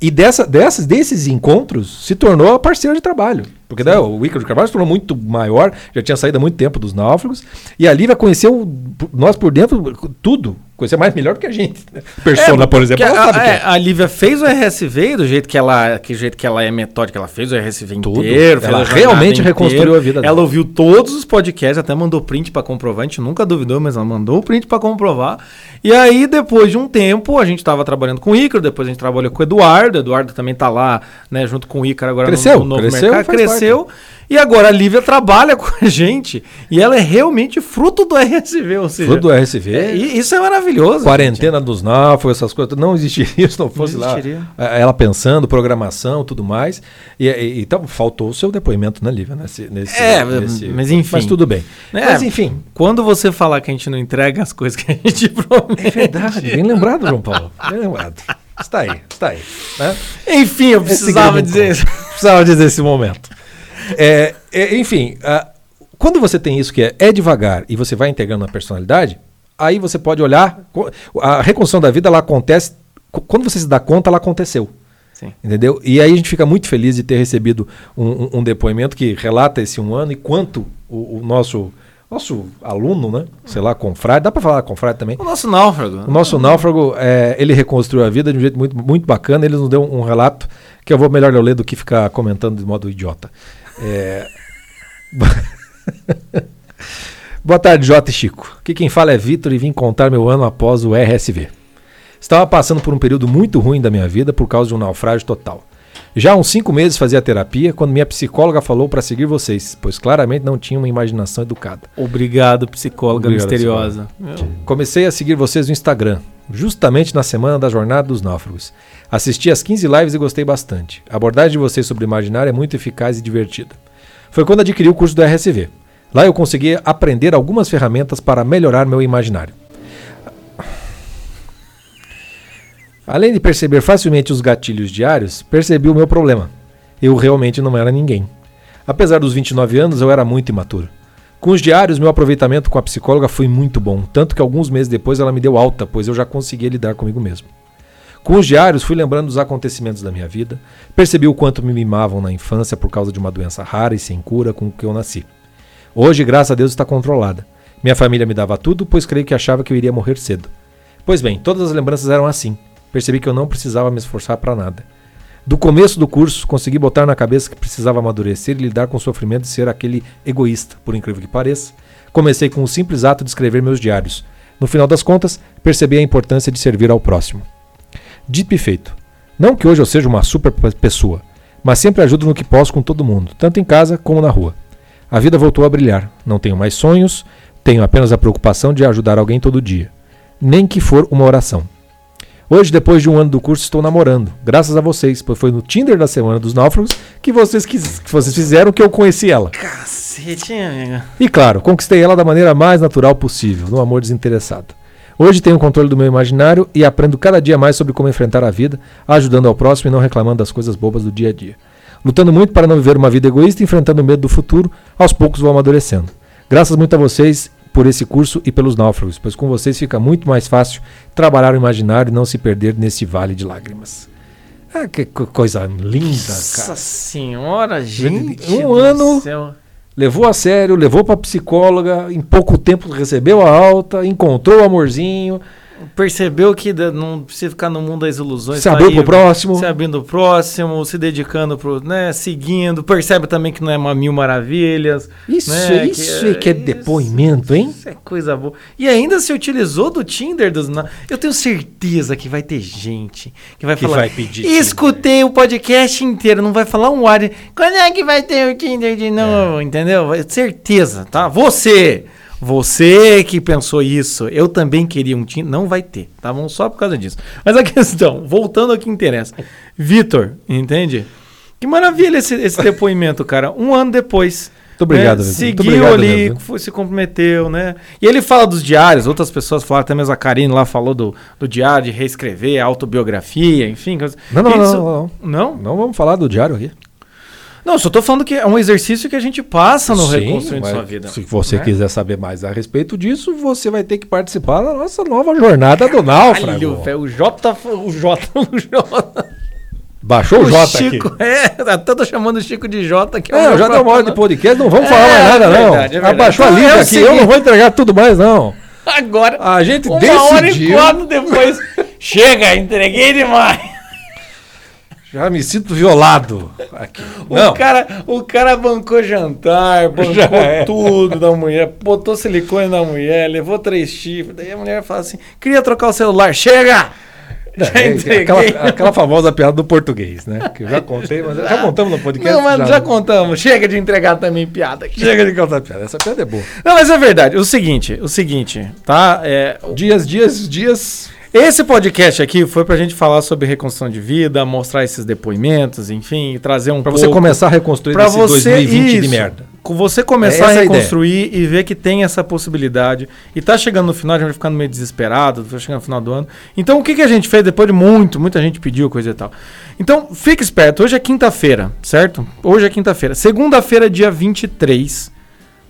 E dessa, dessas, desses encontros, se tornou a parceira de trabalho. Porque daí, o Ícaro de Carvalho se tornou muito maior, já tinha saído há muito tempo dos náufragos. E a Lívia conheceu nós por dentro tudo. Conhecia mais melhor do que a gente. né? Persona, por exemplo, ela a, que é, é. a Lívia fez o RSV do jeito que ela, que jeito que ela é metódica, ela fez o RSV Tudo. inteiro, Ela a realmente reconstruiu a vida Ela dela. ouviu todos os podcasts, até mandou print pra comprovar, a gente nunca duvidou, mas ela mandou o print pra comprovar. E aí depois de um tempo, a gente tava trabalhando com o Ícaro, depois a gente trabalhou com o Eduardo, o Eduardo também tá lá, né, junto com o Ícaro agora Cresceu, no, no novo cresceu, mercado, cresceu. E agora a Lívia trabalha com a gente e ela é realmente fruto do RSV, ou seja, Fruto do RSV. é, isso é maravilhoso. Quarentena dos náufragos, essas coisas, não existiria se não fosse lá existiria. eh, ela pensando, programação, tudo mais. E, e- então faltou o seu depoimento, né, Lívia? Nesse, nesse, É, mas enfim. Mas tudo bem. É, Mas enfim. Quando você falar que a gente não entrega as coisas que a gente promete. É verdade, bem lembrado, João Paulo. Bem lembrado. Está aí, está aí. Né? Enfim, eu precisava dizer. Precisava dizer esse momento. É, é, enfim, quando você tem isso que é, é devagar e você vai integrando a personalidade, aí você pode olhar. A reconstrução da vida ela acontece. co- Quando você se dá conta, ela aconteceu. Sim. Entendeu? E aí a gente fica muito feliz de ter recebido um, um- um depoimento que relata esse um ano e quanto o, o nosso, nosso aluno, né? Sei lá, confrade, dá para falar confrade também. O nosso náufrago. O nosso náufrago, é, ele reconstruiu a vida de um jeito muito, muito bacana. Ele nos deu um, relato que eu vou melhor eu ler do que ficar comentando de modo idiota. É... Boa tarde, Jota e Chico. Aqui quem fala é Vitor e vim contar meu ano após o RSV. Estava passando por um período muito ruim da minha vida por causa de um naufrágio total. Já há uns cinco meses fazia terapia quando minha psicóloga falou para seguir vocês, pois claramente não tinha uma imaginação educada. Obrigado, psicóloga Obrigado, misteriosa. Comecei a seguir vocês no Instagram, justamente na semana da Jornada dos Náufragos. Assisti as 15 lives e gostei bastante. A abordagem de vocês sobre imaginário é muito eficaz e divertida. Foi quando adquiri o curso do RSV. Lá eu consegui aprender algumas ferramentas para melhorar meu imaginário. Além de perceber facilmente os gatilhos diários, percebi o meu problema. Eu realmente não era ninguém. Apesar dos 29 anos, eu era muito imaturo. Com os diários, meu aproveitamento com a psicóloga foi muito bom, tanto que alguns meses depois ela me deu alta, pois eu já conseguia lidar comigo mesmo. Com os diários, fui lembrando dos acontecimentos da minha vida, percebi o quanto me mimavam na infância por causa de uma doença rara e sem cura com que eu nasci. Hoje, graças a Deus, está controlada. Minha família me dava tudo, pois creio que achava que eu iria morrer cedo. Pois bem, todas as lembranças eram assim. Percebi que eu não precisava me esforçar para nada. Do começo do curso, consegui botar na cabeça que precisava amadurecer e lidar com o sofrimento de ser aquele egoísta, por incrível que pareça. Comecei com o simples ato de escrever meus diários. No final das contas, percebi a importância de servir ao próximo. Dito e feito. Não que hoje eu seja uma super pe- pessoa, mas sempre ajudo no que posso com todo mundo, tanto em casa como na rua. A vida voltou a brilhar. Não tenho mais sonhos, tenho apenas a preocupação de ajudar alguém todo dia. Nem que for uma oração. Hoje, depois de um ano do curso, estou namorando. Graças a vocês, pois foi no Tinder da Semana dos Náufragos que vocês, quis- que vocês fizeram que eu conheci ela. Cacete, amiga. E claro, conquistei ela da maneira mais natural possível, no amor desinteressado. Hoje tenho o controle do meu imaginário e aprendo cada dia mais sobre como enfrentar a vida, ajudando ao próximo e não reclamando das coisas bobas do dia a dia. Lutando muito para não viver uma vida egoísta e enfrentando o medo do futuro, aos poucos vou amadurecendo. Graças muito a vocês por esse curso e pelos náufragos, pois com vocês fica muito mais fácil trabalhar o imaginário e não se perder nesse vale de lágrimas. Ah, que co- coisa linda, Nossa cara. senhora, gente. Um ano- céu. Levou a sério, levou pra psicóloga, em pouco tempo recebeu a alta, encontrou o amorzinho, Percebeu que não precisa ficar no mundo das ilusões. se tá abriu aí, pro próximo. Se abrindo pro próximo, se dedicando pro, né, seguindo, percebe também que não é uma mil maravilhas. Isso, né, isso aí que é depoimento, hein? Isso é coisa boa. E ainda se utilizou do Tinder dos Eu tenho certeza que vai ter gente que vai Que falar. vai pedir Escutei o podcast inteiro, não vai falar um ar. Quando é que vai ter o Tinder de novo? Entendeu? Vai- Certeza, tá? Você, Você que pensou isso, eu também queria um time. Não vai ter, tá bom? Só por causa disso. Mas a questão, voltando ao que interessa. Vitor, entende? Que maravilha esse, esse depoimento, cara. Um ano depois. Muito obrigado, né? Vitor. Seguiu obrigado ali, foi, se comprometeu, né? E ele fala dos diários, outras pessoas falaram, até mesmo a Karine lá falou do, do diário, de reescrever, a autobiografia, enfim. Não, não, não, Isso- não, não. Não? Não vamos falar do diário aqui. Não, só tô falando que é um exercício que a gente passa no Sim, Reconstruindo Sua Vida. Se você né? quiser saber mais a respeito disso, você vai ter que participar da nossa nova jornada do Náufrago. O Jota, o Jota, o Jota. Baixou o, Jota Chico, aqui. é, até tô chamando o Chico de Jota. Que É, o eu já meu deu uma hora de podcast, não vamos É, falar mais nada, é não. verdade, é verdade. Abaixou a língua é o aqui, eu não vou entregar tudo mais, não. Agora, A gente uma hora e decidiu. quatro depois, chega, entreguei demais. Já me sinto violado aqui. O Não, cara, o cara bancou jantar, bancou Já é. tudo da mulher, botou silicone na mulher, levou três chifres. Daí a mulher fala assim: queria trocar o celular, chega! Já é, entreguei. aquela, aquela famosa piada do português, né? Que eu já contei, mas já contamos no podcast. Não, mas já, contamos. Chega de entregar também piada aqui. Chega de contar piada. Essa piada é boa. Não, mas é verdade. O seguinte, o seguinte, tá? É, Dias, dias, dias. Esse podcast aqui foi pra gente falar sobre reconstrução de vida, mostrar esses depoimentos, enfim, trazer um Pra pouco... você começar a reconstruir Pra esse você 2020 de isso. merda. Com você começar é a a ideia. reconstruir e ver que tem essa possibilidade. E tá chegando no final, a gente vai ficando meio desesperado, vai chegando no final do ano. Então, o que, que a gente fez depois de muito, muita gente pediu coisa e tal. Então, fique esperto. Hoje é quinta-feira, certo? Hoje é quinta-feira. Segunda-feira, dia 23.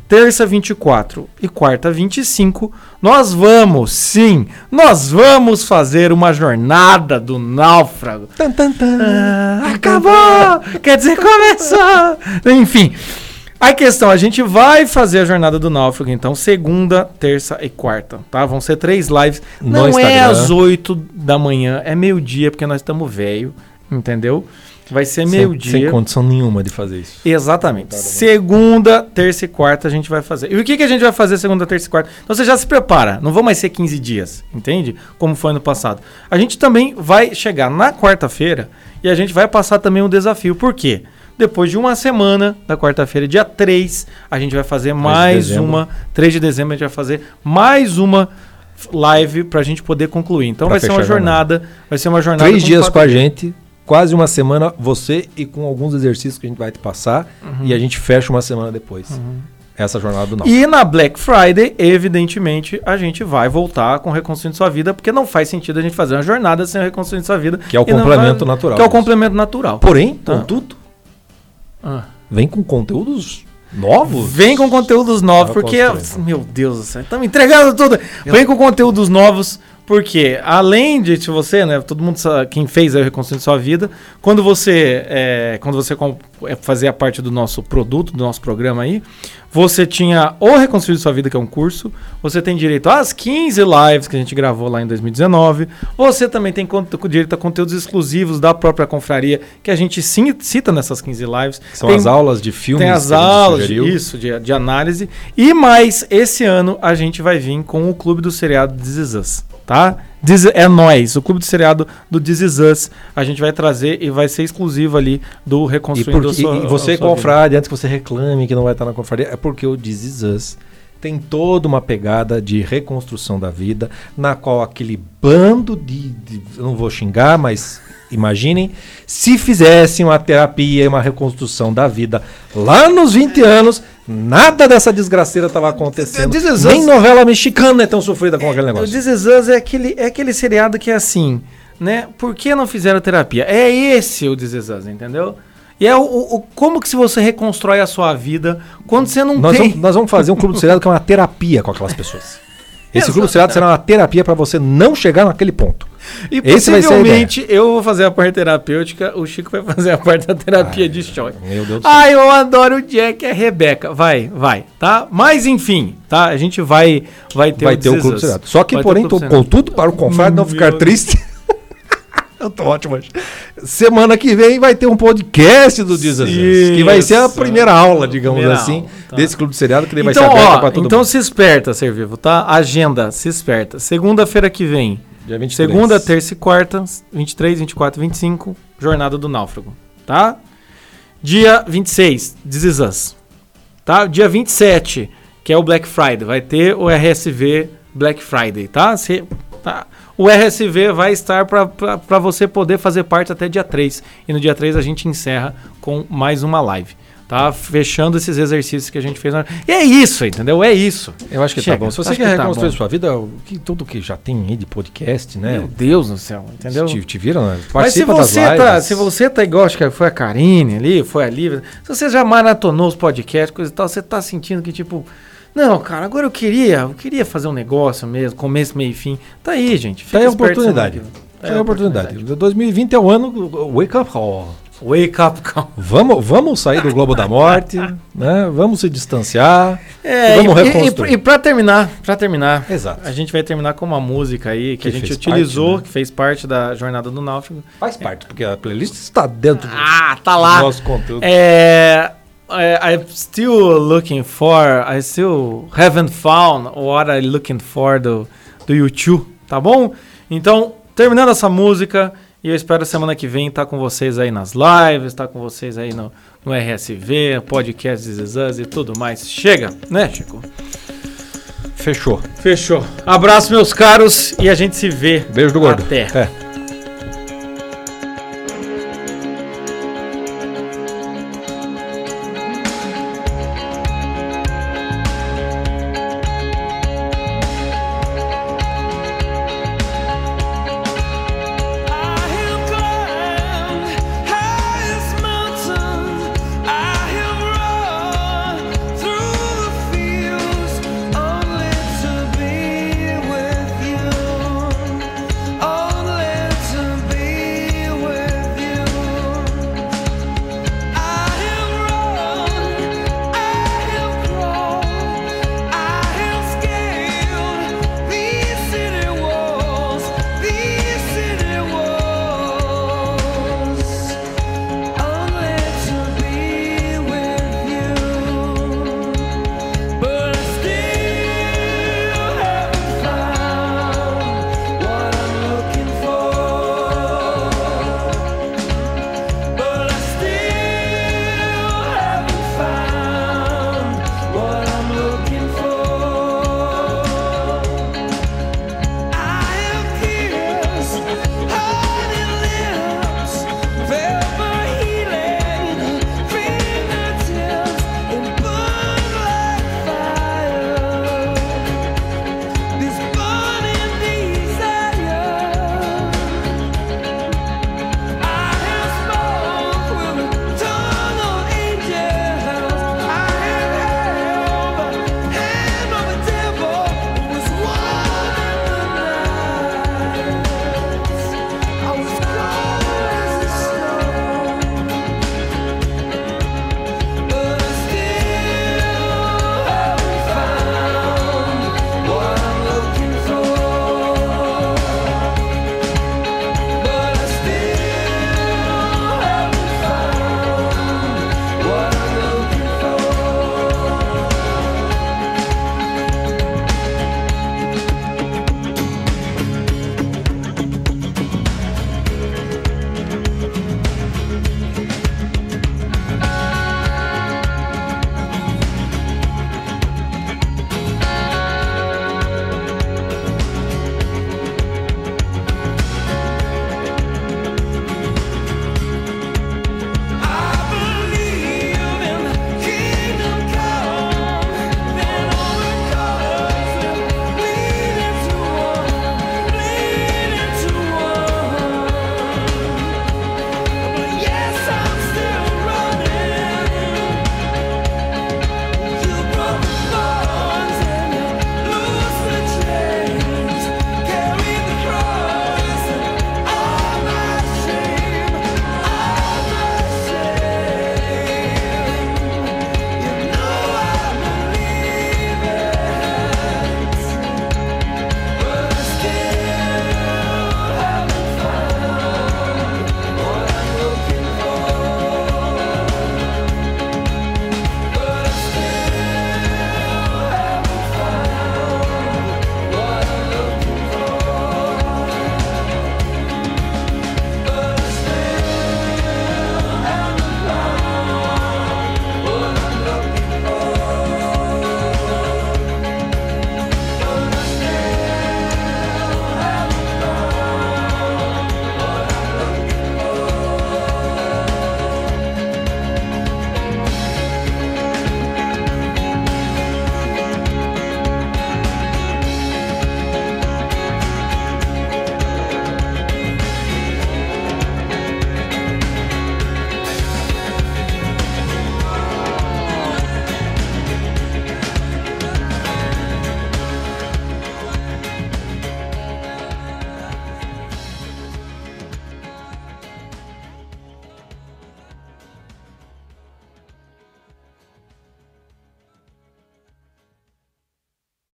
Terça 24 e quarta 25, nós vamos, sim, nós vamos fazer uma jornada do náufrago. Tan, tan, tan. Ah, acabou! Quer dizer, começou! Enfim, a questão, a gente vai fazer a jornada do náufrago, então, segunda, terça e quarta, tá? Vão ser três lives. No Não é Instagram. às 8 da manhã, é meio-dia, porque nós estamos velho, entendeu? Vai ser Sem, sem meio-dia. condição nenhuma de fazer isso. Exatamente. Segunda, terça e quarta a gente vai fazer. E o que, que a gente vai fazer segunda, terça e quarta? Então você já se prepara. Não vão mais ser 15 dias, entende? Como foi no passado. A gente também vai chegar na quarta-feira e a gente vai passar também um desafio. Por quê? Depois de uma semana, da quarta-feira, dia 3, a gente vai fazer mais dezembro. uma. 3 de dezembro a gente vai fazer mais uma live pra gente poder concluir. Então Pra vai ser uma a jornada. jornada. Vai ser uma jornada. Três dias com a gente, quase uma semana, você e com alguns exercícios que a gente vai te passar. E a gente fecha uma semana depois. Essa jornada do Náufrago. E na Black Friday, evidentemente, a gente vai voltar com Reconstruindo Sua Vida, porque não faz sentido a gente fazer uma jornada sem Reconstruindo Sua Vida. Que é o complemento vai- natural Que é o complemento natural. Porém, Tá. contudo, Ah. vem com conteúdos novos. Vem com conteúdos novos, Ah, porque. Meu Deus do céu, estamos entregando tudo. Vem com conteúdos novos, porque além de você, né? Todo mundo sabe, quem fez aí o Reconstruindo Sua Vida, quando você, é, quando você é, fazia parte do nosso produto, do nosso programa aí, você tinha o Reconstruindo Sua Vida, que é um curso, você tem direito às 15 lives que a gente gravou lá em 2019, você também tem direito a conteúdos exclusivos da própria confraria, que a gente sim- cita nessas 15 lives. São Tem- as aulas de filmes tem as a aulas, de, isso, de, de análise. E mais, esse ano a gente vai vir com o Clube do Seriado This Is Us, tá? This- é nós, o Clube do Seriado do This Is Us. A gente vai trazer e vai ser exclusivo ali do E, Reconstruindo porque, a Sua- e você, confrade, antes que você reclame que não vai estar na confraria, é porque o This Is Us tem toda uma pegada de reconstrução da vida, na qual aquele bando de, de- eu não vou xingar, mas imaginem, se fizessem uma terapia e uma reconstrução da vida lá nos 20 anos, nada dessa desgraceira estava acontecendo. Nem novela mexicana é tão sofrida com aquele vida. O negócio. This Is Us é aquele, é aquele seriado que é assim, né? Por que não fizeram terapia? É esse o This Is Us, entendeu? E é o, o- como que se você reconstrói a sua vida quando você não Nós tem... vamos, nós vamos fazer um clube do seriado que é uma terapia com aquelas pessoas. Esse clube seriado será uma terapia para você não chegar naquele ponto. E Esse possivelmente eu vou fazer a parte terapêutica, o Chico vai fazer a parte da terapia de choque. Meu Deus do. Ah, eu adoro o Jack e a Rebeca. Vai, vai, tá? Mas enfim, tá? A gente vai vai ter vai o ter o clube seriado. Só que, Vai porém, contudo, para o confrade não ficar triste. eu tô ótimo hoje. Semana que vem vai ter um podcast do Diz que vai ser a primeira aula, digamos Primeira assim, aula, tá. desse clube do seriado, que ele vai Então, ser aberto ó, para todo então mundo. se esperta, ser vivo, tá? Agenda, se esperta. Segunda-feira que vem, Dia 23. segunda, terça e quarta, 23, 24, 25, Jornada do Náufrago, tá? Dia 26, This Is Us. Tá? Dia 27, que é o Black Friday. Vai ter o RSV Black Friday, tá? Se, tá? O RSV vai estar para você poder fazer parte até dia 3. E no dia 3 a gente encerra com mais uma live tá fechando esses exercícios que a gente fez. E é isso, entendeu? É isso. Eu acho que tá Chega, tá bom. Se você quer que reconstruir tá sua vida, que, tudo que já tem aí de podcast, né? Meu Deus do céu, entendeu? Te, te viram, né? Mas se você, tá, se você tá igual, acho que foi a Karine ali, foi a Lívia, se você já maratonou os podcasts, coisa e tal, você tá sentindo que, tipo, não, cara, agora eu queria, eu queria fazer um negócio mesmo, começo, meio e fim. Tá aí, gente. Fica tá aí a oportunidade. Tá aí a oportunidade. 2020 é o ano Wake Up Call. Wake up call. Vamos, vamos sair do globo da morte, né? Vamos se distanciar. É, vamos e, reconstruir. E, e para terminar, para terminar, Exato. a gente vai terminar com uma música aí que, que a gente utilizou, parte, né? que fez parte da jornada do Náufrago. Faz parte, porque a playlist está dentro ah, tá lá. do nosso conteúdo. É, é, I'm still looking for, I still haven't found what I'm looking for do, do YouTube, tá bom? Então, terminando essa música, e eu espero semana que vem estar tá com vocês aí nas lives, estar tá com vocês aí no, no RSV, podcast Zizaz e tudo mais. Chega, né, Chico? Fechou. Fechou. Abraço, meus caros, e a gente se vê. Beijo do gordo. Até. É.